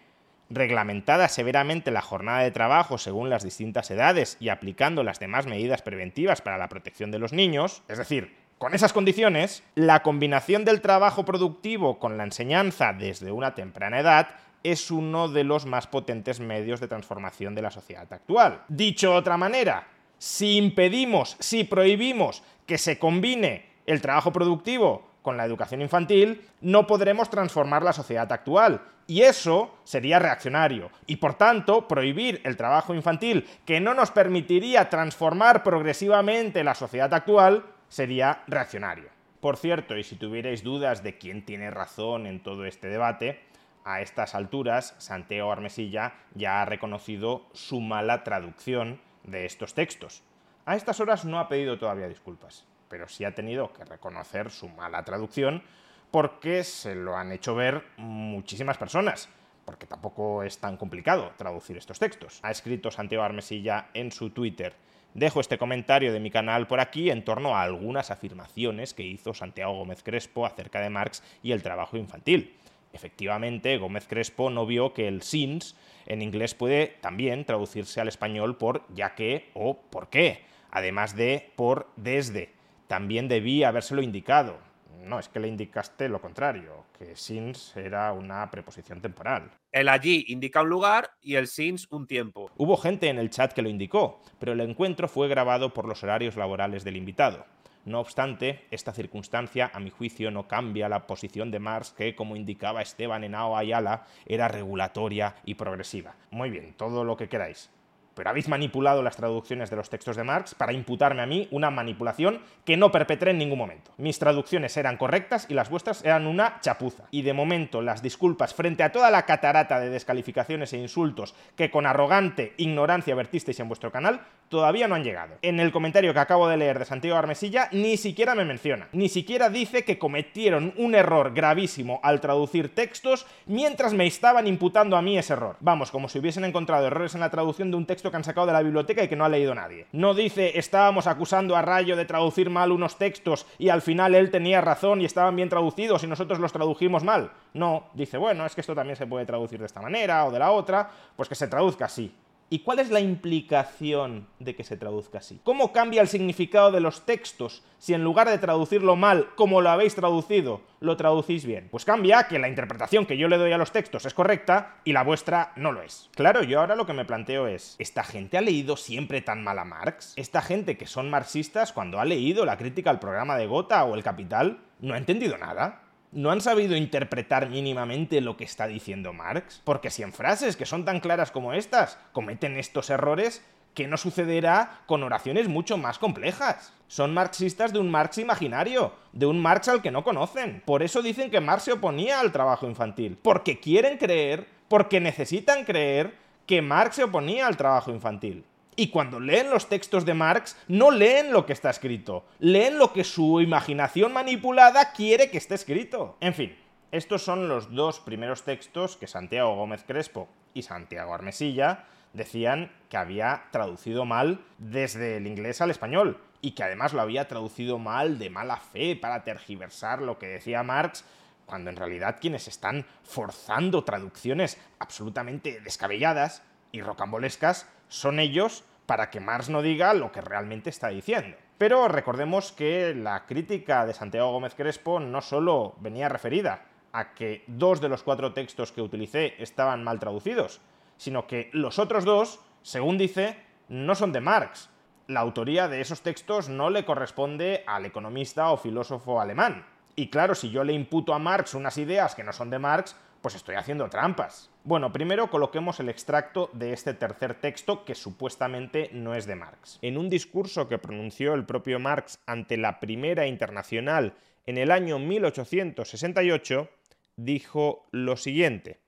reglamentada severamente la jornada de trabajo según las distintas edades y aplicando las demás medidas preventivas para la protección de los niños, es decir, con esas condiciones, la combinación del trabajo productivo con la enseñanza desde una temprana edad es uno de los más potentes medios de transformación de la sociedad actual. Dicho de otra manera, si impedimos, si prohibimos que se combine el trabajo productivo con la educación infantil, no podremos transformar la sociedad actual. Y eso sería reaccionario. Y por tanto, prohibir el trabajo infantil, que no nos permitiría transformar progresivamente la sociedad actual, sería reaccionario. Por cierto, y si tuvierais dudas de quién tiene razón en todo este debate, a estas alturas Santiago Armesilla ya ha reconocido su mala traducción de estos textos. A estas horas no ha pedido todavía disculpas, pero sí ha tenido que reconocer su mala traducción porque se lo han hecho ver muchísimas personas, porque tampoco es tan complicado traducir estos textos. Ha escrito Santiago Armesilla en su Twitter. Dejo este comentario de mi canal por aquí en torno a algunas afirmaciones que hizo Santiago Gómez Crespo acerca de Marx y el trabajo infantil. Efectivamente, Gómez Crespo no vio que el since en inglés puede también traducirse al español por ya que o por qué, además de por desde. También debí habérselo indicado. No, es que le indicaste lo contrario, que since era una preposición temporal. El allí indica un lugar y el since un tiempo. Hubo gente en el chat que lo indicó, pero el encuentro fue grabado por los horarios laborales del invitado. No obstante, esta circunstancia, a mi juicio, no cambia la posición de Marx, que, como indicaba Esteban Henao Ayala, era regulatoria y progresiva. Muy bien, todo lo que queráis. Pero habéis manipulado las traducciones de los textos de Marx para imputarme a mí una manipulación que no perpetré en ningún momento. Mis traducciones eran correctas y las vuestras eran una chapuza. Y de momento las disculpas frente a toda la catarata de descalificaciones e insultos que con arrogante ignorancia vertisteis en vuestro canal todavía no han llegado. En el comentario que acabo de leer de Santiago Armesilla ni siquiera me menciona, ni siquiera dice que cometieron un error gravísimo al traducir textos mientras me estaban imputando a mí ese error. Vamos, como si hubiesen encontrado errores en la traducción de un texto que han sacado de la biblioteca y que no ha leído nadie. No dice estábamos acusando a Rayo de traducir mal unos textos y al final él tenía razón y estaban bien traducidos y nosotros los tradujimos mal. No, dice, bueno, es que esto también se puede traducir de esta manera o de la otra, pues que se traduzca así. ¿Y cuál es la implicación de que se traduzca así? ¿Cómo cambia el significado de los textos si en lugar de traducirlo mal, como lo habéis traducido, lo traducís bien? Pues cambia que la interpretación que yo le doy a los textos es correcta y la vuestra no lo es. Claro, yo ahora lo que me planteo es, ¿esta gente ha leído siempre tan mal a Marx? ¿Esta gente que son marxistas cuando ha leído la crítica al programa de Gotha o el Capital no ha entendido nada? ¿No han sabido interpretar mínimamente lo que está diciendo Marx? Porque si en frases que son tan claras como estas cometen estos errores, ¿qué no sucederá con oraciones mucho más complejas? Son marxistas de un Marx imaginario, de un Marx al que no conocen. Por eso dicen que Marx se oponía al trabajo infantil. Porque quieren creer, porque necesitan creer que Marx se oponía al trabajo infantil. Y cuando leen los textos de Marx, no leen lo que está escrito, leen lo que su imaginación manipulada quiere que esté escrito. En fin, estos son los dos primeros textos que Santiago Gómez Crespo y Santiago Armesilla decían que había traducido mal desde el inglés al español y que además lo había traducido mal de mala fe para tergiversar lo que decía Marx cuando en realidad quienes están forzando traducciones absolutamente descabelladas y rocambolescas son ellos para que Marx no diga lo que realmente está diciendo. Pero recordemos que la crítica de Santiago Gómez Crespo no solo venía referida a que dos de los cuatro textos que utilicé estaban mal traducidos, sino que los otros dos, según dice, no son de Marx. La autoría de esos textos no le corresponde al economista o filósofo alemán. Y claro, si yo le imputo a Marx unas ideas que no son de Marx, pues estoy haciendo trampas. Bueno, primero coloquemos el extracto de este tercer texto que supuestamente no es de Marx. En un discurso que pronunció el propio Marx ante la Primera Internacional en el año 1868, dijo lo siguiente.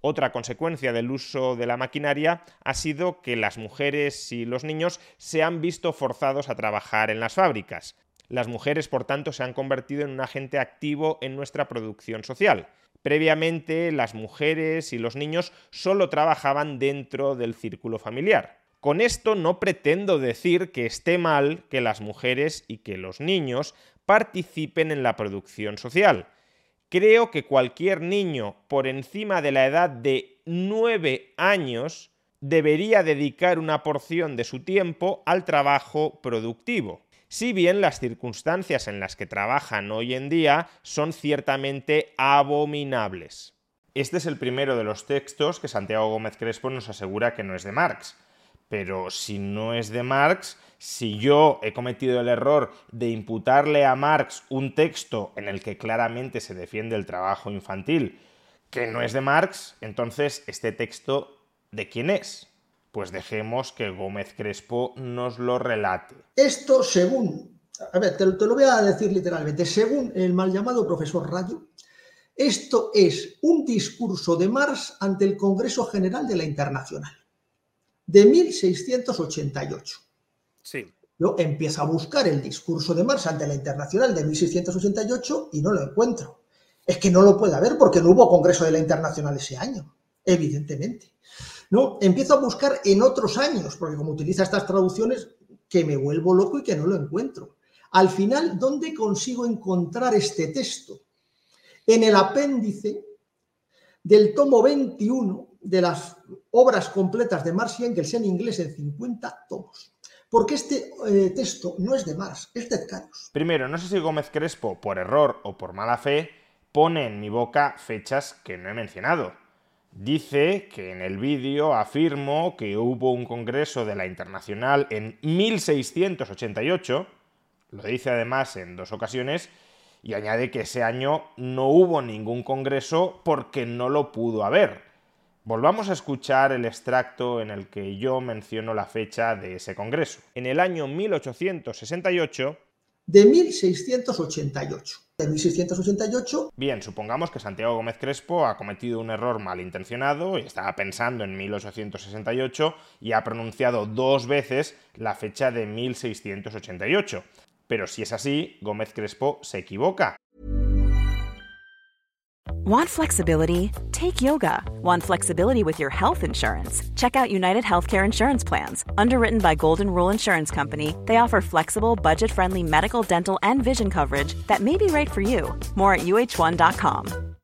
Otra consecuencia del uso de la maquinaria ha sido que las mujeres y los niños se han visto forzados a trabajar en las fábricas. Las mujeres, por tanto, se han convertido en un agente activo en nuestra producción social. Previamente, las mujeres y los niños solo trabajaban dentro del círculo familiar. Con esto no pretendo decir que esté mal que las mujeres y que los niños participen en la producción social. Creo que cualquier niño por encima de la edad de 9 años debería dedicar una porción de su tiempo al trabajo productivo si bien las circunstancias en las que trabajan hoy en día son ciertamente abominables. Este es el primero de los textos que Santiago Gómez Crespo nos asegura que no es de Marx. Pero si no es de Marx, si yo he cometido el error de imputarle a Marx un texto en el que claramente se defiende el trabajo infantil que no es de Marx, entonces este texto ¿de quién es? Pues dejemos que Gómez Crespo nos lo relate. Esto según, a ver, te, lo voy a decir literalmente, según el mal llamado profesor Rayo, esto es un discurso de Marx ante el Congreso General de la Internacional, de 1688. Sí. Yo empiezo a buscar el discurso de Marx ante la Internacional de 1688 y no lo encuentro. Es que no lo puede haber porque no hubo Congreso de la Internacional ese año, evidentemente. No, empiezo a buscar en otros años, porque como utiliza estas traducciones, que me vuelvo loco y que no lo encuentro. Al final, ¿dónde consigo encontrar este texto? En el apéndice del tomo 21 de las obras completas de Marx y Engels en inglés en 50 tomos. Porque este eh, texto no es de Marx, es de Caros. Primero, no sé si Gómez Crespo, por error o por mala fe, pone en mi boca fechas que no he mencionado. Dice que en el vídeo afirmo que hubo un congreso de la Internacional en 1688, lo dice además en dos ocasiones, y añade que ese año no hubo ningún congreso porque no lo pudo haber. Volvamos a escuchar el extracto en el que yo menciono la fecha de ese congreso. En el año 1868... De 1688. De 1688. Bien, supongamos que Santiago Gómez Crespo ha cometido un error malintencionado y estaba pensando en 1868 y ha pronunciado dos veces la fecha de 1688. Pero si es así, Gómez Crespo se equivoca. Want flexibility? Take yoga. Want flexibility with your health insurance? Check out United Healthcare Insurance Plans. Underwritten by Golden Rule Insurance Company, they offer flexible, budget friendly medical, dental, and vision coverage that may be right for you. More at uh1.com.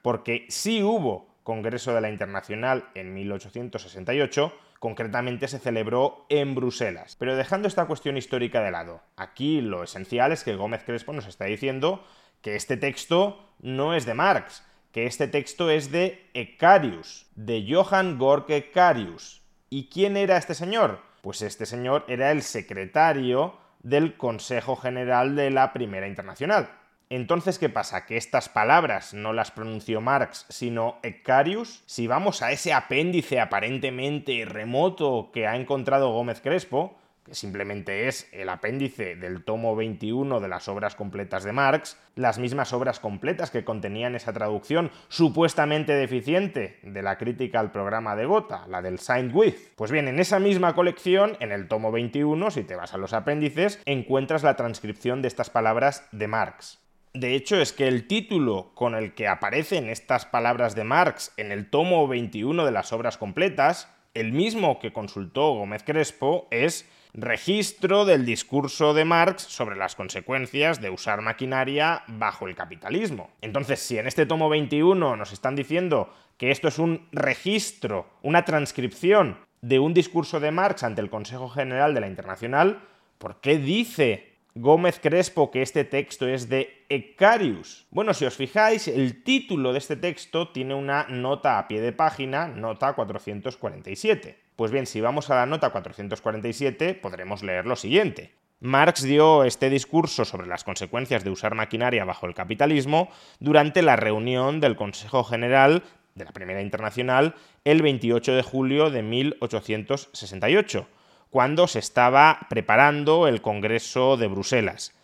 Porque sí hubo Congreso de la Internacional en 1868 concretamente se celebró en Bruselas. Pero dejando esta cuestión histórica de lado, aquí lo esencial es que Gómez Crespo nos está diciendo que este texto no es de Marx, que este texto es de Ecarius, de Johann Gorke Ecarius. ¿Y quién era este señor? Pues este señor era el secretario del Consejo General de la Primera Internacional. Entonces, ¿qué pasa? ¿Que estas palabras no las pronunció Marx, sino Ecarius? Si vamos a ese apéndice aparentemente remoto que ha encontrado Gómez Crespo, que simplemente es el apéndice del tomo 21 de las obras completas de Marx, las mismas obras completas que contenían esa traducción supuestamente deficiente de la crítica al programa de Gotha, la del Signed With. Pues bien, en esa misma colección, en el tomo 21, si te vas a los apéndices, encuentras la transcripción de estas palabras de Marx. De hecho, es que el título con el que aparecen estas palabras de Marx en el tomo 21 de las obras completas, el mismo que consultó Gómez Crespo, es registro del discurso de Marx sobre las consecuencias de usar maquinaria bajo el capitalismo. Entonces, si en este tomo 21 nos están diciendo que esto es un registro, una transcripción de un discurso de Marx ante el Consejo General de la Internacional, ¿por qué dice Gómez Crespo que este texto es de Ecarius. Bueno, si os fijáis, el título de este texto tiene una nota a pie de página, nota 447. Pues bien, si vamos a la nota 447, podremos leer lo siguiente. Marx dio este discurso sobre las consecuencias de usar maquinaria bajo el capitalismo durante la reunión del Consejo General de la Primera Internacional el 28 de julio de 1868 cuando se estaba preparando el Congreso de Bruselas.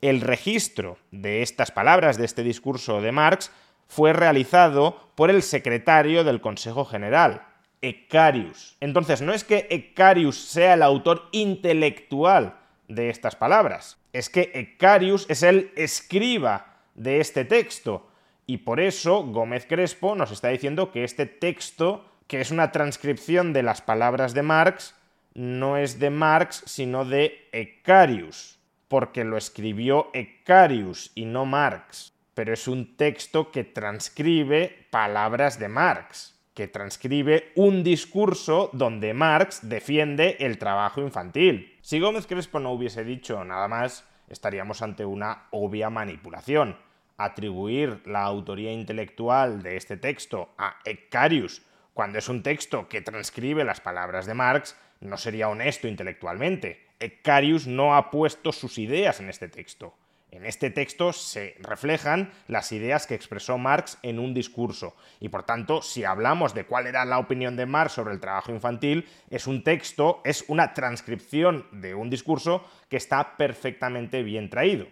El registro de estas palabras, de este discurso de Marx, fue realizado por el secretario del Consejo General, Ecarius. Entonces, no es que Ecarius sea el autor intelectual de estas palabras, es que Ecarius es el escriba de este texto. Y por eso Gómez Crespo nos está diciendo que este texto, que es una transcripción de las palabras de Marx, no es de Marx, sino de Ecarius, porque lo escribió Ecarius y no Marx, pero es un texto que transcribe palabras de Marx, que transcribe un discurso donde Marx defiende el trabajo infantil. Si Gómez Crespo no hubiese dicho nada más, estaríamos ante una obvia manipulación. Atribuir la autoría intelectual de este texto a Ecarius, cuando es un texto que transcribe las palabras de Marx, no sería honesto intelectualmente. Ecarius no ha puesto sus ideas en este texto. En este texto se reflejan las ideas que expresó Marx en un discurso y por tanto, si hablamos de cuál era la opinión de Marx sobre el trabajo infantil, es un texto, es una transcripción de un discurso que está perfectamente bien traído.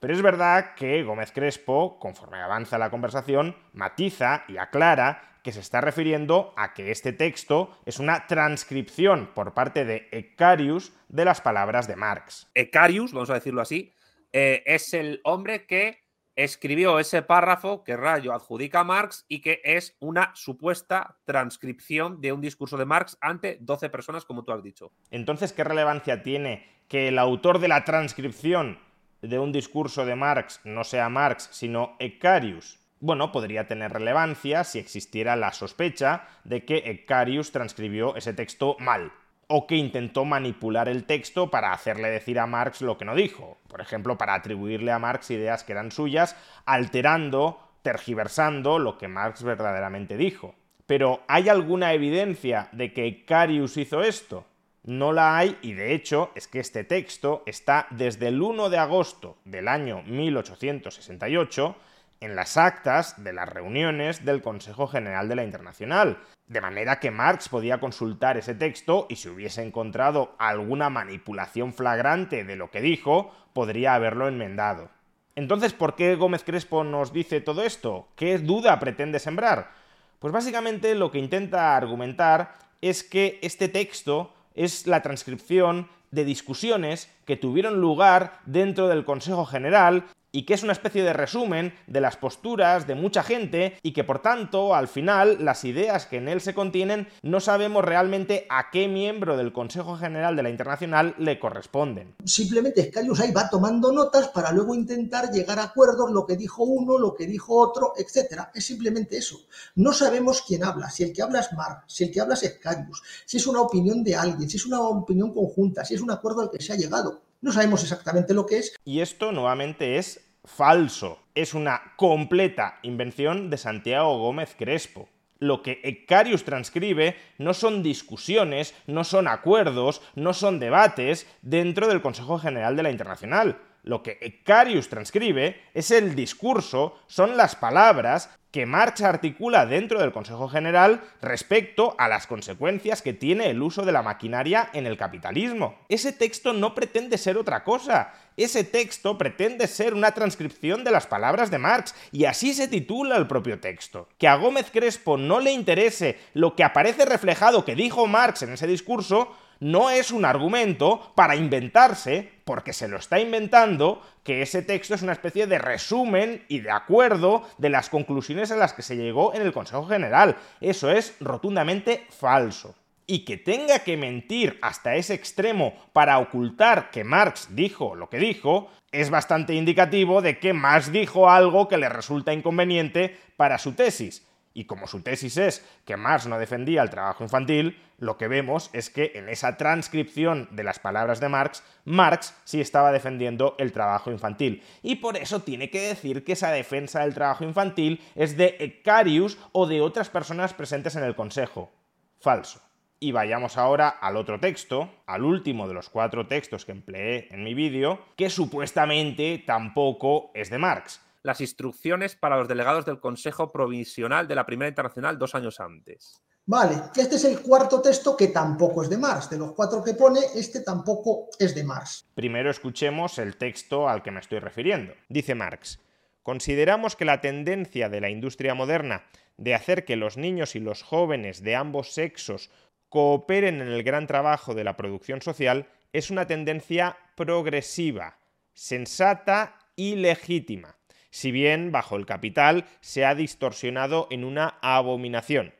Pero es verdad que Gómez Crespo, conforme avanza la conversación, matiza y aclara que se está refiriendo a que este texto es una transcripción por parte de Ecarius de las palabras de Marx. Ecarius, vamos a decirlo así, eh, es el hombre que escribió ese párrafo que Rayo adjudica a Marx y que es una supuesta transcripción de un discurso de Marx ante 12 personas, como tú has dicho. Entonces, ¿qué relevancia tiene que el autor de la transcripción de un discurso de Marx no sea Marx, sino Ecarius? Bueno, podría tener relevancia si existiera la sospecha de que Ecarius transcribió ese texto mal, o que intentó manipular el texto para hacerle decir a Marx lo que no dijo, por ejemplo, para atribuirle a Marx ideas que eran suyas, alterando, tergiversando lo que Marx verdaderamente dijo. Pero ¿hay alguna evidencia de que Ecarius hizo esto? No la hay y de hecho es que este texto está desde el 1 de agosto del año 1868 en las actas de las reuniones del Consejo General de la Internacional, de manera que Marx podía consultar ese texto y si hubiese encontrado alguna manipulación flagrante de lo que dijo, podría haberlo enmendado. Entonces, ¿por qué Gómez Crespo nos dice todo esto? ¿Qué duda pretende sembrar? Pues básicamente lo que intenta argumentar es que este texto es la transcripción de discusiones que tuvieron lugar dentro del Consejo General y que es una especie de resumen de las posturas de mucha gente y que por tanto al final las ideas que en él se contienen no sabemos realmente a qué miembro del Consejo General de la Internacional le corresponden. Simplemente Scalius ahí va tomando notas para luego intentar llegar a acuerdos, lo que dijo uno, lo que dijo otro, etcétera. Es simplemente eso. No sabemos quién habla, si el que habla es Marx, si el que habla es Scalius, si es una opinión de alguien, si es una opinión conjunta, si es un acuerdo al que se ha llegado. No sabemos exactamente lo que es. Y esto nuevamente es falso. Es una completa invención de Santiago Gómez Crespo. Lo que Ecarius transcribe no son discusiones, no son acuerdos, no son debates dentro del Consejo General de la Internacional. Lo que Ecarius transcribe es el discurso, son las palabras que Marx articula dentro del Consejo General respecto a las consecuencias que tiene el uso de la maquinaria en el capitalismo. Ese texto no pretende ser otra cosa. Ese texto pretende ser una transcripción de las palabras de Marx, y así se titula el propio texto. Que a Gómez Crespo no le interese lo que aparece reflejado que dijo Marx en ese discurso, no es un argumento para inventarse, porque se lo está inventando, que ese texto es una especie de resumen y de acuerdo de las conclusiones a las que se llegó en el Consejo General. Eso es rotundamente falso. Y que tenga que mentir hasta ese extremo para ocultar que Marx dijo lo que dijo, es bastante indicativo de que Marx dijo algo que le resulta inconveniente para su tesis. Y como su tesis es que Marx no defendía el trabajo infantil, lo que vemos es que en esa transcripción de las palabras de Marx, Marx sí estaba defendiendo el trabajo infantil. Y por eso tiene que decir que esa defensa del trabajo infantil es de Ecarius o de otras personas presentes en el Consejo. Falso. Y vayamos ahora al otro texto, al último de los cuatro textos que empleé en mi vídeo, que supuestamente tampoco es de Marx las instrucciones para los delegados del Consejo Provisional de la Primera Internacional dos años antes. Vale, este es el cuarto texto que tampoco es de Marx. De los cuatro que pone, este tampoco es de Marx. Primero escuchemos el texto al que me estoy refiriendo. Dice Marx, consideramos que la tendencia de la industria moderna de hacer que los niños y los jóvenes de ambos sexos cooperen en el gran trabajo de la producción social es una tendencia progresiva, sensata y legítima si bien bajo el capital se ha distorsionado en una abominación.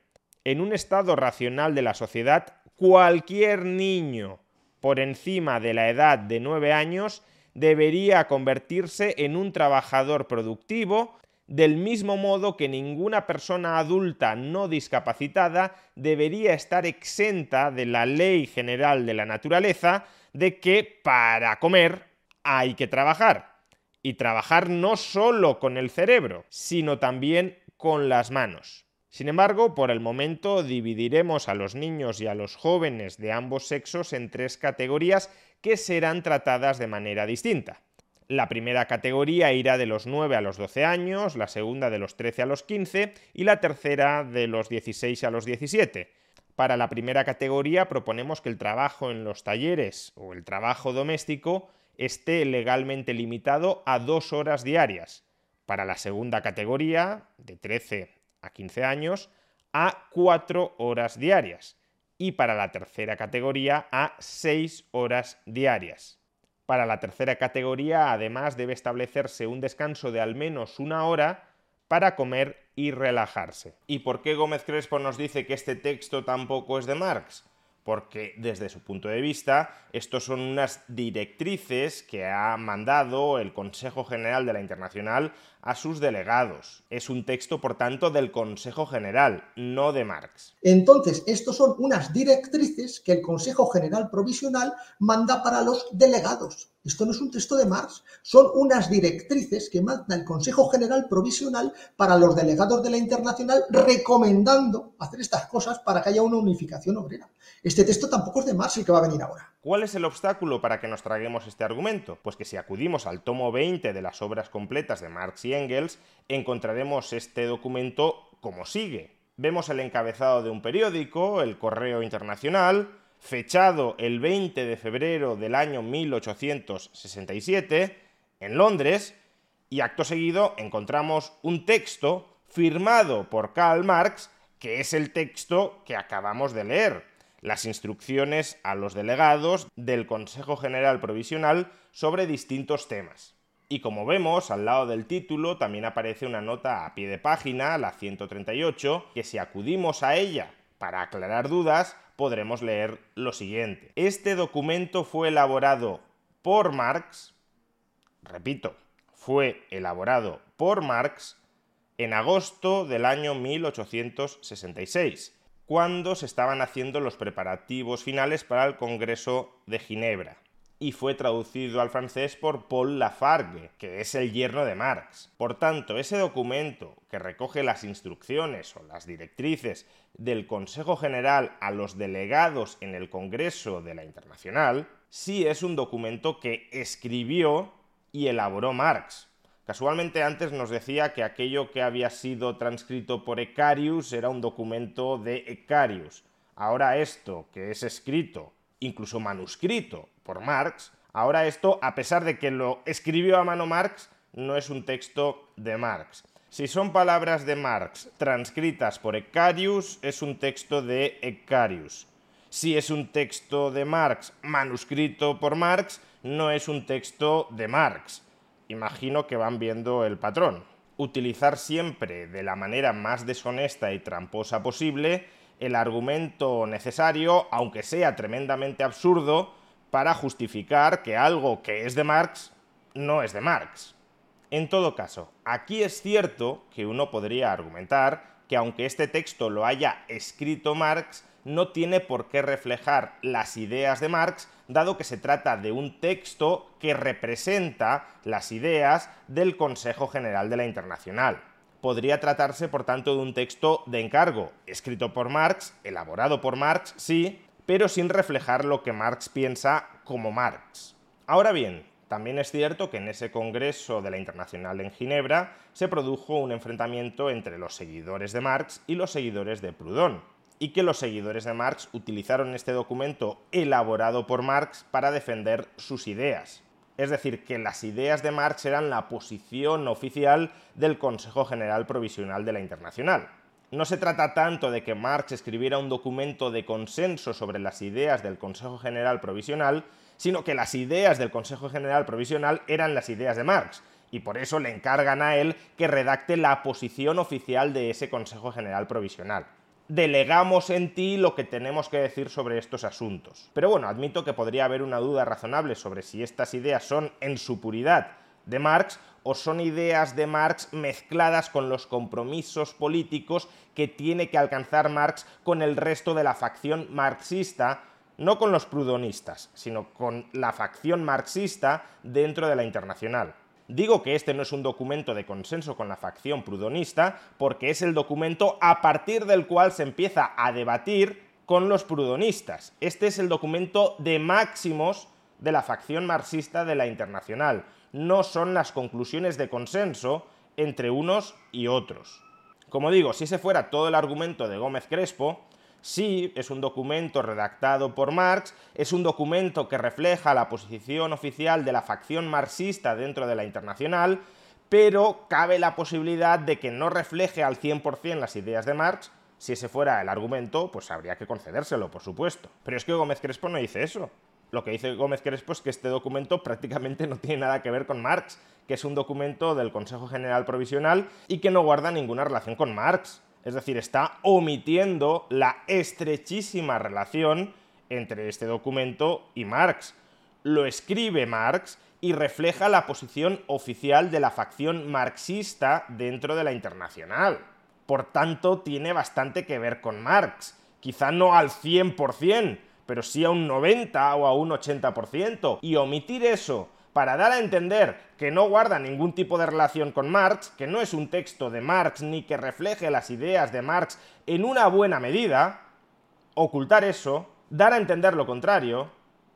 En un estado racional de la sociedad, cualquier niño por encima de la edad de 9 años debería convertirse en un trabajador productivo del mismo modo que ninguna persona adulta no discapacitada debería estar exenta de la ley general de la naturaleza de que para comer hay que trabajar y trabajar no solo con el cerebro, sino también con las manos. Sin embargo, por el momento dividiremos a los niños y a los jóvenes de ambos sexos en tres categorías que serán tratadas de manera distinta. La primera categoría irá de los 9 a los 12 años, la segunda de los 13 a los 15 y la tercera de los 16 a los 17. Para la primera categoría proponemos que el trabajo en los talleres o el trabajo doméstico esté legalmente limitado a dos horas diarias. Para la segunda categoría, de 13 a 15 años, a cuatro horas diarias. Y para la tercera categoría, a seis horas diarias. Para la tercera categoría, además, debe establecerse un descanso de al menos una hora para comer y relajarse. ¿Y por qué Gómez Crespo nos dice que este texto tampoco es de Marx? Porque desde su punto de vista estos son unas directrices que ha mandado el Consejo General de la Internacional a sus delegados. Es un texto, por tanto, del Consejo General, no de Marx. Entonces, estos son unas directrices que el Consejo General Provisional manda para los delegados. Esto no es un texto de Marx, son unas directrices que manda el Consejo General Provisional para los delegados de la Internacional recomendando hacer estas cosas para que haya una unificación obrera. Este texto tampoco es de Marx el que va a venir ahora. ¿Cuál es el obstáculo para que nos traguemos este argumento? Pues que si acudimos al tomo 20 de las obras completas de Marx y Engels, encontraremos este documento como sigue. Vemos el encabezado de un periódico, el Correo Internacional, fechado el 20 de febrero del año 1867, en Londres, y acto seguido encontramos un texto firmado por Karl Marx, que es el texto que acabamos de leer, las instrucciones a los delegados del Consejo General Provisional sobre distintos temas. Y como vemos, al lado del título también aparece una nota a pie de página, la 138, que si acudimos a ella para aclarar dudas, podremos leer lo siguiente. Este documento fue elaborado por Marx, repito, fue elaborado por Marx en agosto del año 1866, cuando se estaban haciendo los preparativos finales para el Congreso de Ginebra, y fue traducido al francés por Paul Lafargue, que es el yerno de Marx. Por tanto, ese documento que recoge las instrucciones o las directrices del Consejo General a los delegados en el Congreso de la Internacional, sí es un documento que escribió y elaboró Marx. Casualmente antes nos decía que aquello que había sido transcrito por Ecarius era un documento de Ecarius. Ahora esto, que es escrito, incluso manuscrito, por Marx, ahora esto, a pesar de que lo escribió a mano Marx, no es un texto de Marx. Si son palabras de Marx transcritas por Ecarius, es un texto de Ecarius. Si es un texto de Marx manuscrito por Marx, no es un texto de Marx. Imagino que van viendo el patrón. Utilizar siempre de la manera más deshonesta y tramposa posible el argumento necesario, aunque sea tremendamente absurdo, para justificar que algo que es de Marx no es de Marx. En todo caso, aquí es cierto que uno podría argumentar que aunque este texto lo haya escrito Marx, no tiene por qué reflejar las ideas de Marx, dado que se trata de un texto que representa las ideas del Consejo General de la Internacional. Podría tratarse, por tanto, de un texto de encargo, escrito por Marx, elaborado por Marx, sí, pero sin reflejar lo que Marx piensa como Marx. Ahora bien, también es cierto que en ese Congreso de la Internacional en Ginebra se produjo un enfrentamiento entre los seguidores de Marx y los seguidores de Proudhon, y que los seguidores de Marx utilizaron este documento elaborado por Marx para defender sus ideas. Es decir, que las ideas de Marx eran la posición oficial del Consejo General Provisional de la Internacional. No se trata tanto de que Marx escribiera un documento de consenso sobre las ideas del Consejo General Provisional, sino que las ideas del Consejo General Provisional eran las ideas de Marx, y por eso le encargan a él que redacte la posición oficial de ese Consejo General Provisional delegamos en ti lo que tenemos que decir sobre estos asuntos. Pero bueno, admito que podría haber una duda razonable sobre si estas ideas son en su puridad de Marx o son ideas de Marx mezcladas con los compromisos políticos que tiene que alcanzar Marx con el resto de la facción marxista, no con los prudonistas, sino con la facción marxista dentro de la internacional. Digo que este no es un documento de consenso con la facción prudonista porque es el documento a partir del cual se empieza a debatir con los prudonistas. Este es el documento de máximos de la facción marxista de la Internacional. No son las conclusiones de consenso entre unos y otros. Como digo, si ese fuera todo el argumento de Gómez Crespo, Sí, es un documento redactado por Marx, es un documento que refleja la posición oficial de la facción marxista dentro de la internacional, pero cabe la posibilidad de que no refleje al 100% las ideas de Marx. Si ese fuera el argumento, pues habría que concedérselo, por supuesto. Pero es que Gómez Crespo no dice eso. Lo que dice Gómez Crespo es que este documento prácticamente no tiene nada que ver con Marx, que es un documento del Consejo General Provisional y que no guarda ninguna relación con Marx. Es decir, está omitiendo la estrechísima relación entre este documento y Marx. Lo escribe Marx y refleja la posición oficial de la facción marxista dentro de la internacional. Por tanto, tiene bastante que ver con Marx. Quizá no al 100%, pero sí a un 90 o a un 80%. Y omitir eso para dar a entender que no guarda ningún tipo de relación con Marx, que no es un texto de Marx ni que refleje las ideas de Marx en una buena medida, ocultar eso Dar a entender lo contrario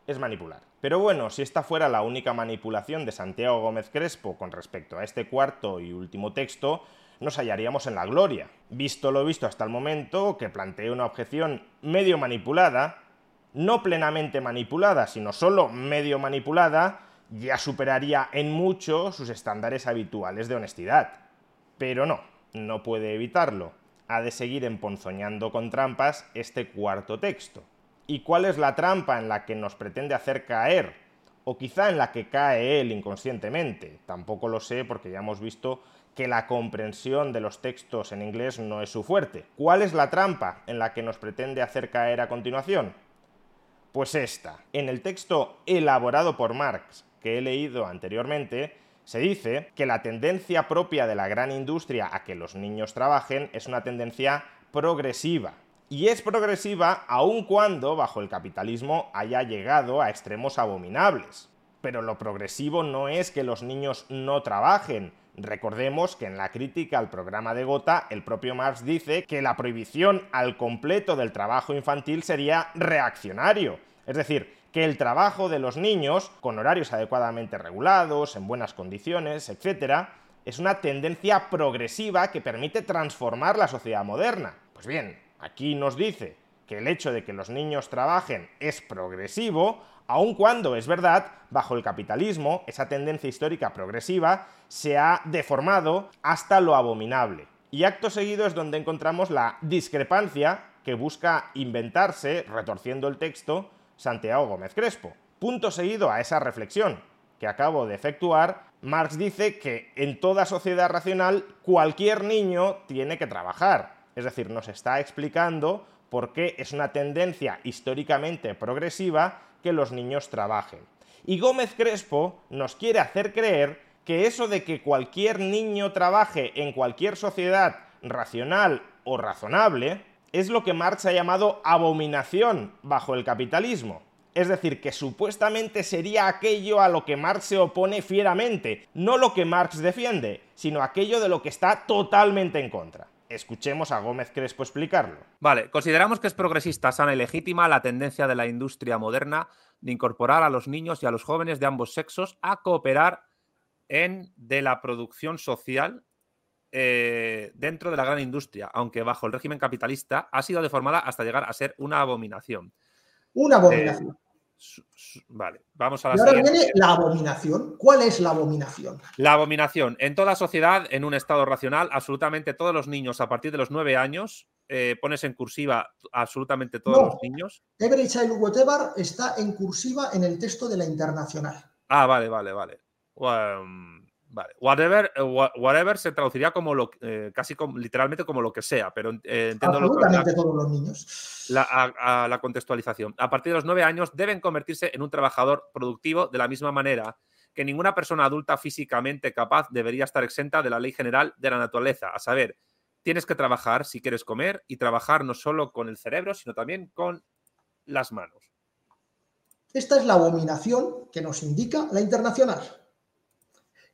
es manipular. Pero bueno, si esta fuera la única manipulación de Santiago Gómez Crespo con respecto a este cuarto y último texto, nos hallaríamos en la gloria. Visto lo visto hasta el momento, que plantee una objeción medio manipulada, no plenamente manipulada, sino solo medio manipulada, ya superaría en mucho sus estándares habituales de honestidad. Pero no, no puede evitarlo. Ha de seguir emponzoñando con trampas este cuarto texto. ¿Y cuál es la trampa en la que nos pretende hacer caer? O quizá en la que cae él inconscientemente. Tampoco lo sé porque ya hemos visto que la comprensión de los textos en inglés no es su fuerte. ¿Cuál es la trampa en la que nos pretende hacer caer a continuación? Pues esta. En el texto elaborado por Marx que he leído anteriormente, se dice que la tendencia propia de la gran industria a que los niños trabajen es una tendencia progresiva. Y es progresiva aun cuando bajo el capitalismo haya llegado a extremos abominables. Pero lo progresivo no es que los niños no trabajen, Recordemos que en la crítica al programa de Gotha, el propio Marx dice que la prohibición al completo del trabajo infantil sería reaccionario. Es decir, que el trabajo de los niños, con horarios adecuadamente regulados, en buenas condiciones, etc., es una tendencia progresiva que permite transformar la sociedad moderna. Pues bien, aquí nos dice que el hecho de que los niños trabajen es progresivo, aun cuando es verdad, bajo el capitalismo, esa tendencia histórica progresiva se ha deformado hasta lo abominable. Y acto seguido es donde encontramos la discrepancia que busca inventarse, retorciendo el texto, Santiago Gómez Crespo. Punto seguido a esa reflexión que acabo de efectuar, Marx dice que en toda sociedad racional cualquier niño tiene que trabajar. Es decir, nos está explicando por qué es una tendencia históricamente progresiva que los niños trabajen. Y Gómez Crespo nos quiere hacer creer que eso de que cualquier niño trabaje en cualquier sociedad racional o razonable es lo que Marx ha llamado abominación bajo el capitalismo. Es decir, que supuestamente sería aquello a lo que Marx se opone fieramente, no lo que Marx defiende, sino aquello de lo que está totalmente en contra. Escuchemos a Gómez Crespo explicarlo. Vale, consideramos que es progresista, sana y legítima la tendencia de la industria moderna de incorporar a los niños y a los jóvenes de ambos sexos a cooperar en de la producción social eh, dentro de la gran industria, aunque bajo el régimen capitalista ha sido deformada hasta llegar a ser una abominación. Una abominación. Vale, vamos a la y ahora viene la abominación. ¿Cuál es la abominación? La abominación. En toda sociedad, en un estado racional, absolutamente todos los niños a partir de los nueve años, eh, pones en cursiva absolutamente todos los niños. Every child whatever está en cursiva en el texto de la internacional. Ah, vale, vale, vale. Vale. Whatever, eh, whatever se traduciría como lo, eh, casi como, literalmente como lo que sea, pero eh, entiendo Absolutamente todos los niños. La, a, la contextualización. A partir de los nueve años deben convertirse en un trabajador productivo de la misma manera que ninguna persona adulta físicamente capaz debería estar exenta de la ley general de la naturaleza, a saber, tienes que trabajar si quieres comer y trabajar no solo con el cerebro, sino también con las manos. Esta es la abominación que nos indica la internacional.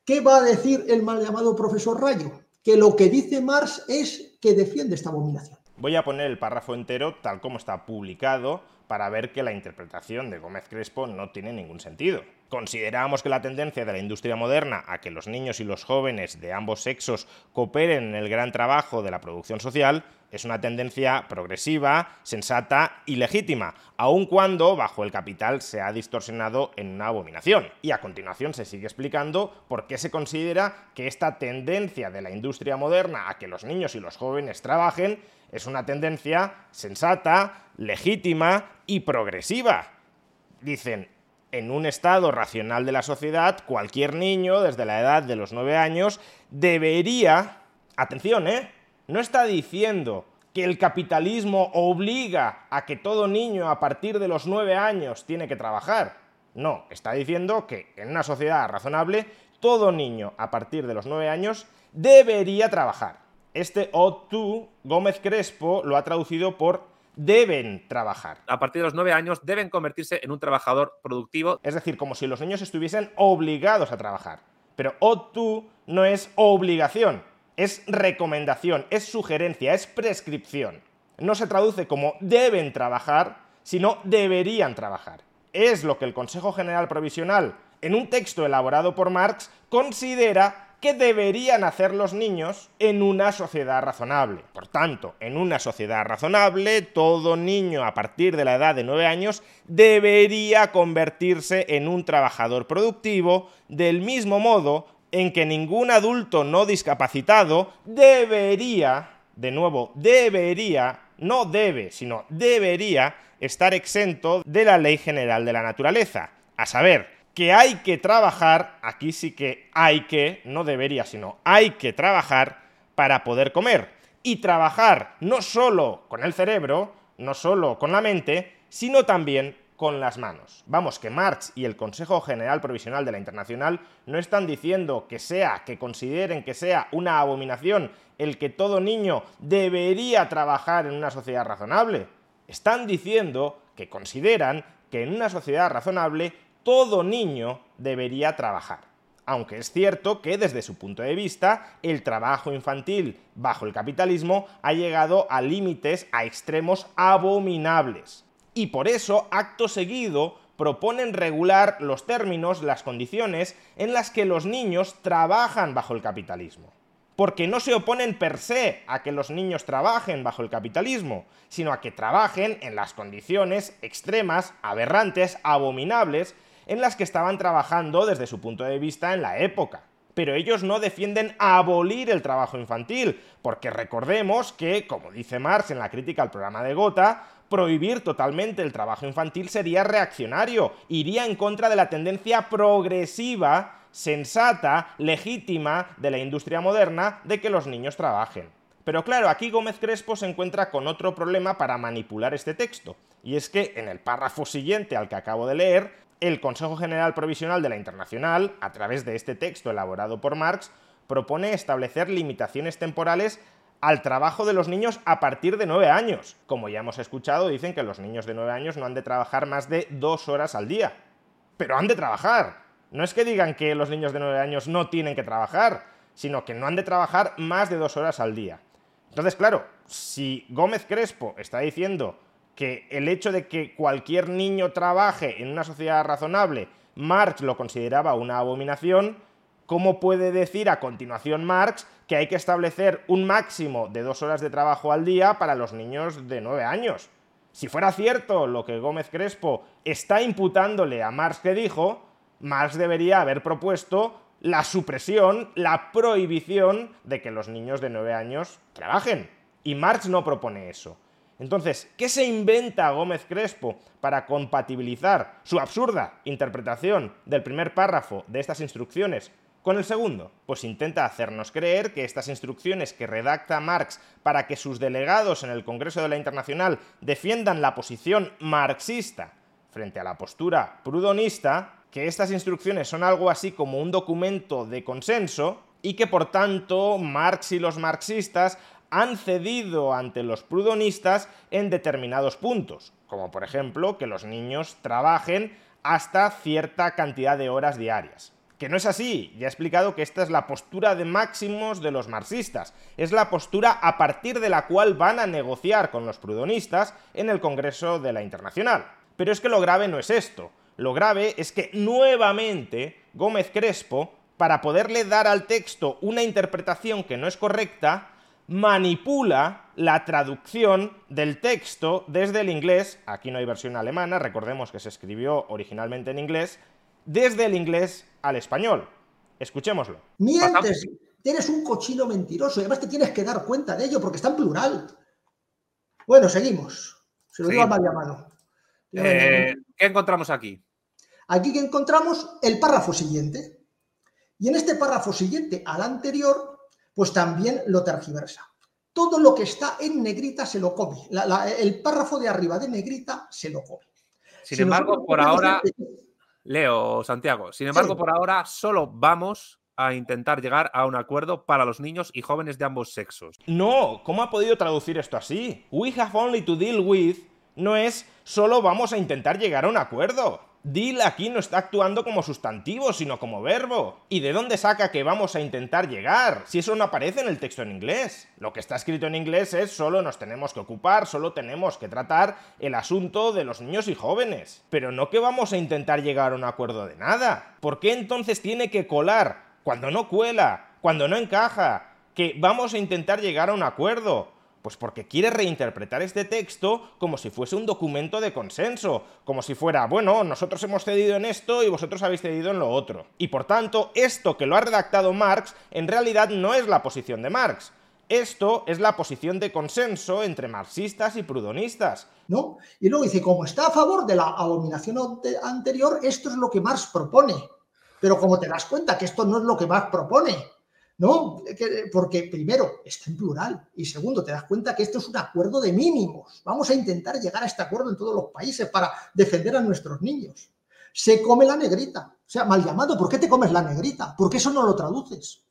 ¿Qué va a decir el mal llamado profesor Rayo? Que lo que dice Marx es que defiende esta abominación. Voy a poner el párrafo entero tal como está publicado para ver que la interpretación de Gómez Crespo no tiene ningún sentido. Consideramos que la tendencia de la industria moderna a que los niños y los jóvenes de ambos sexos cooperen en el gran trabajo de la producción social es una tendencia progresiva, sensata y legítima, aun cuando bajo el capital se ha distorsionado en una abominación. Y a continuación se sigue explicando por qué se considera que esta tendencia de la industria moderna a que los niños y los jóvenes trabajen es una tendencia sensata, legítima y progresiva. Dicen, en un estado racional de la sociedad, cualquier niño, desde la edad de los nueve años, debería... Atención, ¿eh? No está diciendo que el capitalismo obliga a que todo niño a partir de los nueve años tiene que trabajar. No, está diciendo que en una sociedad razonable, todo niño a partir de los nueve años debería trabajar. Este ought to, Gómez Crespo lo ha traducido por deben trabajar. A partir de los nueve años deben convertirse en un trabajador productivo. Es decir, como si los niños estuviesen obligados a trabajar. Pero ought to no es obligación, es recomendación, es sugerencia, es prescripción. No se traduce como deben trabajar, sino deberían trabajar. Es lo que el Consejo General Provisional, en un texto elaborado por Marx, considera que deberían hacer los niños en una sociedad razonable. Por tanto, en una sociedad razonable, todo niño a partir de la edad de 9 años debería convertirse en un trabajador productivo, del mismo modo en que ningún adulto no discapacitado debería, de nuevo, debería, no debe, sino debería estar exento de la ley general de la naturaleza, a saber, que hay que trabajar, aquí sí que hay que, no debería, sino hay que trabajar para poder comer. Y trabajar no solo con el cerebro, no solo con la mente, sino también con las manos. Vamos, que Marx y el Consejo General Provisional de la Internacional no están diciendo que sea, que consideren que sea una abominación el que todo niño debería trabajar en una sociedad razonable. Están diciendo que consideran que en una sociedad razonable todo niño debería trabajar. Aunque es cierto que desde su punto de vista el trabajo infantil bajo el capitalismo ha llegado a límites, a extremos abominables. Y por eso, acto seguido, proponen regular los términos, las condiciones en las que los niños trabajan bajo el capitalismo porque no se oponen per se a que los niños trabajen bajo el capitalismo, sino a que trabajen en las condiciones extremas, aberrantes, abominables en las que estaban trabajando desde su punto de vista en la época. Pero ellos no defienden abolir el trabajo infantil, porque recordemos que, como dice Marx en la crítica al programa de Gotha, prohibir totalmente el trabajo infantil sería reaccionario, iría en contra de la tendencia progresiva, sensata, legítima de la industria moderna de que los niños trabajen. Pero claro, aquí Gómez Crespo se encuentra con otro problema para manipular este texto, y es que en el párrafo siguiente al que acabo de leer, el Consejo General Provisional de la Internacional, a través de este texto elaborado por Marx, propone establecer limitaciones temporales al trabajo de los niños a partir de nueve años. Como ya hemos escuchado, dicen que los niños de nueve años no han de trabajar más de dos horas al día. Pero han de trabajar. No es que digan que los niños de nueve años no tienen que trabajar, sino que no han de trabajar más de dos horas al día. Entonces, claro, si Gómez Crespo está diciendo que el hecho de que cualquier niño trabaje en una sociedad razonable, Marx lo consideraba una abominación, ¿cómo puede decir a continuación Marx que hay que establecer un máximo de dos horas de trabajo al día para los niños de nueve años? Si fuera cierto lo que Gómez Crespo está imputándole a Marx que dijo, Marx debería haber propuesto la supresión, la prohibición de que los niños de nueve años trabajen. Y Marx no propone eso. Entonces, ¿qué se inventa Gómez Crespo para compatibilizar su absurda interpretación del primer párrafo de estas instrucciones con el segundo? Pues intenta hacernos creer que estas instrucciones que redacta Marx para que sus delegados en el Congreso de la Internacional defiendan la posición marxista frente a la postura prudonista, que estas instrucciones son algo así como un documento de consenso y que por tanto Marx y los marxistas han cedido ante los prudonistas en determinados puntos, como por ejemplo que los niños trabajen hasta cierta cantidad de horas diarias. Que no es así, ya he explicado que esta es la postura de máximos de los marxistas, es la postura a partir de la cual van a negociar con los prudonistas en el Congreso de la Internacional. Pero es que lo grave no es esto, lo grave es que nuevamente Gómez Crespo, para poderle dar al texto una interpretación que no es correcta, manipula la traducción del texto desde el inglés, aquí no hay versión alemana, recordemos que se escribió originalmente en inglés, desde el inglés al español. Escuchémoslo. Mientes, eres un cochino mentiroso y además te tienes que dar cuenta de ello porque está en plural. Bueno, seguimos. Se lo digo al mal llamado. Eh, ¿Qué encontramos aquí? Aquí que encontramos el párrafo siguiente. Y en este párrafo siguiente al anterior pues también lo tergiversa. Todo lo que está en negrita se lo come. el párrafo de arriba de negrita se lo come. Sin embargo, por ahora, Leo Santiago, sin embargo, por ahora solo vamos a intentar llegar a un acuerdo para los niños y jóvenes de ambos sexos. No, ¿cómo ha podido traducir esto así? We have only to deal with no es solo vamos a intentar llegar a un acuerdo. Deal aquí no está actuando como sustantivo, sino como verbo. ¿Y de dónde saca que vamos a intentar llegar? Si eso no aparece en el texto en inglés. Lo que está escrito en inglés es solo nos tenemos que ocupar, solo tenemos que tratar el asunto de los niños y jóvenes. Pero no que vamos a intentar llegar a un acuerdo de nada. ¿Por qué entonces tiene que colar cuando no cuela, cuando no encaja? Que vamos a intentar llegar a un acuerdo. Pues porque quiere reinterpretar este texto como si fuese un documento de consenso, como si fuera, bueno, nosotros hemos cedido en esto y vosotros habéis cedido en lo otro. Y por tanto, esto que lo ha redactado Marx en realidad no es la posición de Marx. Esto es la posición de consenso entre marxistas y prudonistas. ¿No? Y luego dice, como está a favor de la abominación anterior, esto es lo que Marx propone. Pero como te das cuenta que esto no es lo que Marx propone, ¿no? Porque primero, está en plural y segundo, te das cuenta que esto es un acuerdo de mínimos. Vamos a intentar llegar a este acuerdo en todos los países para defender a nuestros niños. Se come la negrita, o sea, mal llamado, ¿por qué te comes la negrita? ¿Por qué eso no lo traduces?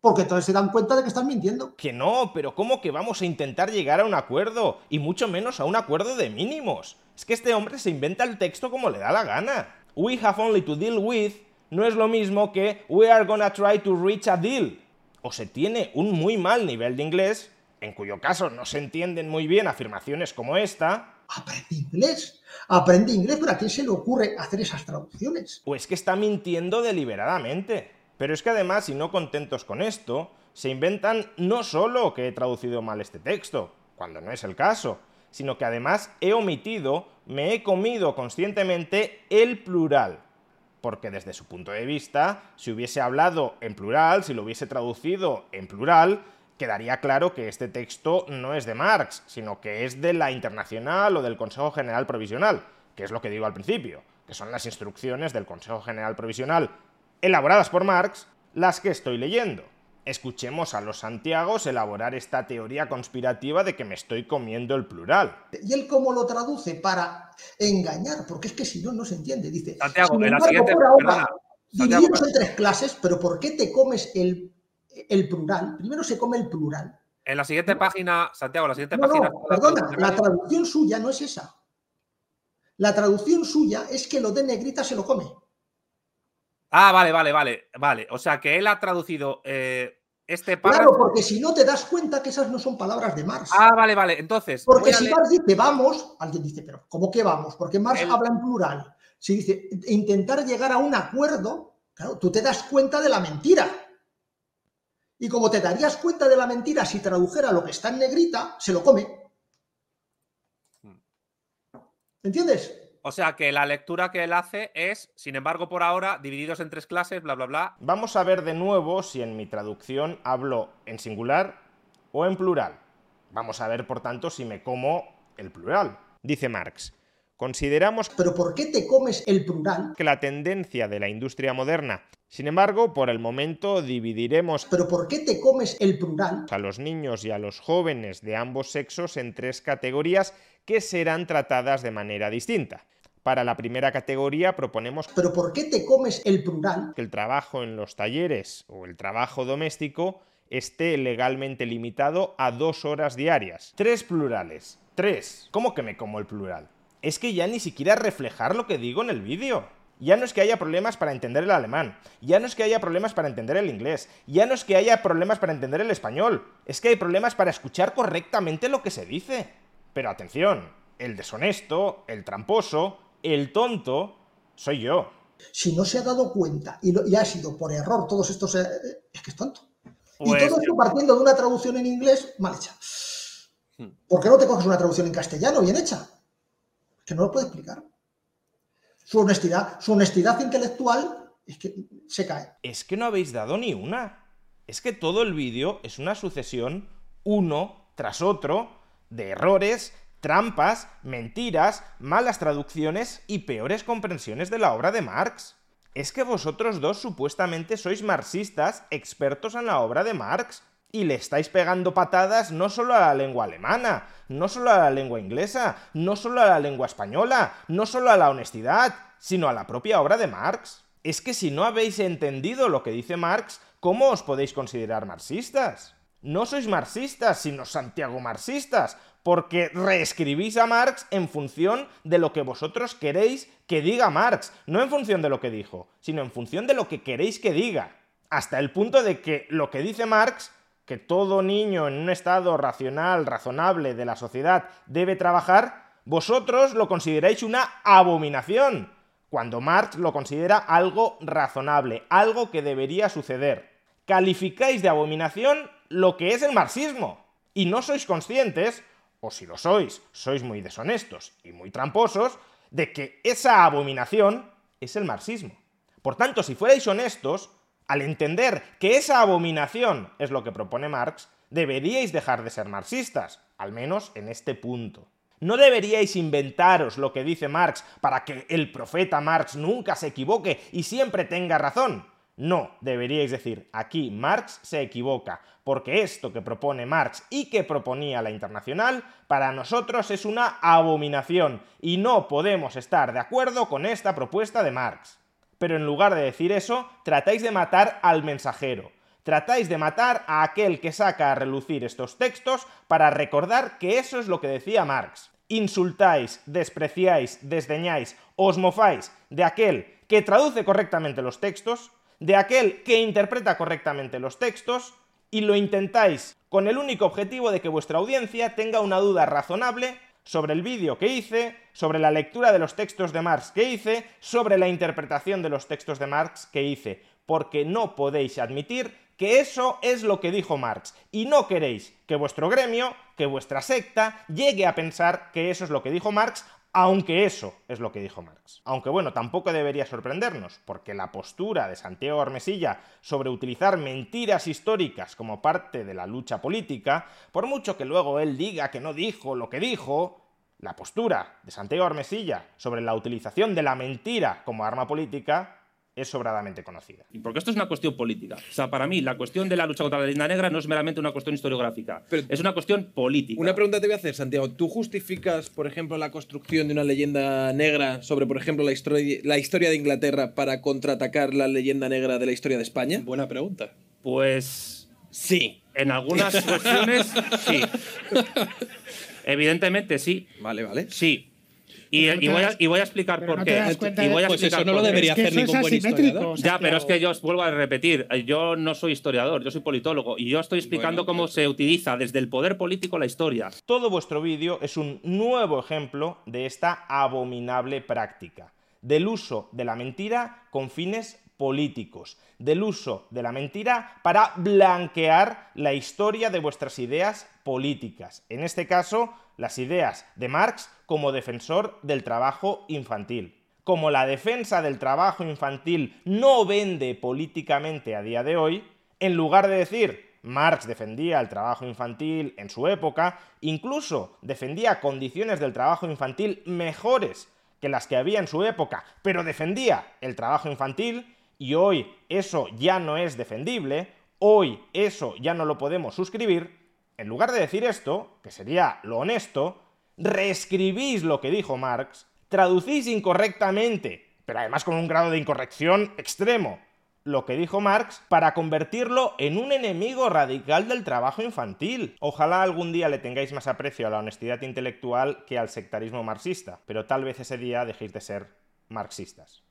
Porque entonces se dan cuenta de que estás mintiendo. Que no, pero ¿cómo que vamos a intentar llegar a un acuerdo? Y mucho menos a un acuerdo de mínimos. Es que este hombre se inventa el texto como le da la gana. We have only to deal with no es lo mismo que we are gonna try to reach a deal o se tiene un muy mal nivel de inglés, en cuyo caso no se entienden muy bien afirmaciones como esta. Aprende inglés, aprende inglés, pero ¿a quién se le ocurre hacer esas traducciones? O es que está mintiendo deliberadamente. Pero es que además, y no contentos con esto, se inventan no solo que he traducido mal este texto, cuando no es el caso, sino que además he omitido, me he comido conscientemente el plural porque desde su punto de vista, si hubiese hablado en plural, si lo hubiese traducido en plural, quedaría claro que este texto no es de Marx, sino que es de la Internacional o del Consejo General Provisional, que es lo que digo al principio, que son las instrucciones del Consejo General Provisional elaboradas por Marx las que estoy leyendo escuchemos a los Santiagos elaborar esta teoría conspirativa de que me estoy comiendo el plural. ¿Y él cómo lo traduce para engañar? Porque es que si no, no se entiende. Dice, Santiago, en la siguiente... dividimos en tres clases, pero ¿por qué te comes el, el, plural? Primero se come el plural. En la siguiente página, Santiago, la siguiente página... No, perdona, la traducción suya no es esa. La traducción suya es que lo de negrita se lo come. Ah, vale, vale, vale, vale. O sea que él ha traducido eh, este párrafo. Claro, porque si no te das cuenta que esas no son palabras de Marx. Ah, vale, vale. Entonces. Porque si Marx dice vamos, alguien dice, pero ¿cómo que vamos? Porque Marx habla en plural. Si dice intentar llegar a un acuerdo, claro, tú te das cuenta de la mentira. Y como te darías cuenta de la mentira si tradujera lo que está en negrita, se lo come. Hmm. ¿Entiendes? O sea que la lectura que él hace es, sin embargo, por ahora, divididos en tres clases, bla, bla, bla. Vamos a ver de nuevo si en mi traducción hablo en singular o en plural. Vamos a ver, por tanto, si me como el plural. Dice Marx. Consideramos... ¿Pero por qué te comes el plural? Que la tendencia de la industria moderna. Sin embargo, por el momento dividiremos... ¿Pero por qué te comes el plural? A los niños y a los jóvenes de ambos sexos en tres categorías que serán tratadas de manera distinta. Para la primera categoría proponemos... ¿Pero por qué te comes el plural? Que el trabajo en los talleres o el trabajo doméstico esté legalmente limitado a dos horas diarias. Tres plurales. Tres. ¿Cómo que me como el plural? Es que ya ni siquiera reflejar lo que digo en el vídeo. Ya no es que haya problemas para entender el alemán, ya no es que haya problemas para entender el inglés, ya no es que haya problemas para entender el español, es que hay problemas para escuchar correctamente lo que se dice. Pero atención, el deshonesto, el tramposo, el tonto soy yo. Si no se ha dado cuenta y, lo, ha sido por error todos estos... Eh, es que es tonto. y pues todo esto partiendo de una traducción en inglés mal hecha. Hmm. ¿Por qué no te coges una traducción en castellano bien hecha? Que no lo puede explicar. Su honestidad, su honestidad intelectual es que se cae. Es que no habéis dado ni una. Es que todo el vídeo es una sucesión, uno tras otro, de errores, trampas, mentiras, malas traducciones y peores comprensiones de la obra de Marx. Es que vosotros dos supuestamente sois marxistas expertos en la obra de Marx y le estáis pegando patadas no solo a la lengua alemana, no solo a la lengua inglesa, no solo a la lengua española, no solo a la honestidad, sino a la propia obra de Marx. Es que si no habéis entendido lo que dice Marx, ¿cómo os podéis considerar marxistas? No sois marxistas, sino Santiago marxistas, porque reescribís a Marx en función de lo que vosotros queréis que diga Marx, no en función de lo que dijo, sino en función de lo que queréis que diga. Hasta el punto de que lo que dice Marx, que todo niño en un estado racional, razonable de la sociedad debe trabajar, vosotros lo consideráis una abominación, cuando Marx lo considera algo razonable, algo que debería suceder. Calificáis de abominación lo que es el marxismo, y no sois conscientes o si lo sois, sois muy deshonestos y muy tramposos, de que esa abominación es el marxismo. Por tanto, si fuerais honestos, al entender que esa abominación es lo que propone Marx, deberíais dejar de ser marxistas, al menos en este punto. No deberíais inventaros lo que dice Marx para que el profeta Marx nunca se equivoque y siempre tenga razón. No, deberíais decir, aquí Marx se equivoca, porque esto que propone Marx y que proponía la Internacional, para nosotros es una abominación, y no podemos estar de acuerdo con esta propuesta de Marx. Pero en lugar de decir eso, tratáis de matar al mensajero, tratáis de matar a aquel que saca a relucir estos textos para recordar que eso es lo que decía Marx. Insultáis, despreciáis, desdeñáis, os mofáis de aquel que traduce correctamente los textos, de aquel que interpreta correctamente los textos y lo intentáis con el único objetivo de que vuestra audiencia tenga una duda razonable sobre el vídeo que hice, sobre la lectura de los textos de Marx que hice, sobre la interpretación de los textos de Marx que hice, porque no podéis admitir que eso es lo que dijo Marx, y no queréis que vuestro gremio, que vuestra secta, llegue a pensar que eso es lo que dijo Marx, aunque eso es lo que dijo Marx. Aunque bueno, tampoco debería sorprendernos, porque la postura de Santiago Armesilla sobre utilizar mentiras históricas como parte de la lucha política, por mucho que luego él diga que no dijo lo que dijo, la postura de Santiago Armesilla sobre la utilización de la mentira como arma política es sobradamente conocida. Y porque esto es una cuestión política. O sea, para mí, la cuestión de la lucha contra la leyenda negra no es meramente una cuestión historiográfica, es una cuestión política. Una pregunta te voy a hacer, Santiago. ¿Tú justificas, por ejemplo, la construcción de una leyenda negra sobre, por ejemplo, la, historia, la historia de Inglaterra para contraatacar la leyenda negra de la historia de España? Buena pregunta. Pues sí. En algunas cuestiones, sí. Evidentemente, sí. Vale, vale. Sí, y, voy a, explicar por qué. y voy a pues eso no lo debería hacer ningún buen historiador. Ya, pero es que yo os vuelvo a repetir, yo no soy historiador, yo soy politólogo y yo estoy explicando cómo se utiliza desde el poder político la historia. Todo vuestro vídeo es un nuevo ejemplo de esta abominable práctica, del uso de la mentira con fines políticos, del uso de la mentira para blanquear la historia de vuestras ideas políticas. En este caso, las ideas de Marx como defensor del trabajo infantil. Como la defensa del trabajo infantil no vende políticamente a día de hoy, en lugar de decir Marx defendía el trabajo infantil en su época, incluso defendía condiciones del trabajo infantil mejores que las que había en su época, pero defendía el trabajo infantil y hoy eso ya no es defendible, hoy eso ya no lo podemos suscribir, en lugar de decir esto, que sería lo honesto, reescribís lo que dijo Marx, traducís incorrectamente, pero además con un grado de incorrección extremo, lo que dijo Marx para convertirlo en un enemigo radical del trabajo infantil. Ojalá algún día le tengáis más aprecio a la honestidad intelectual que al sectarismo marxista, pero tal vez ese día dejéis de ser marxistas.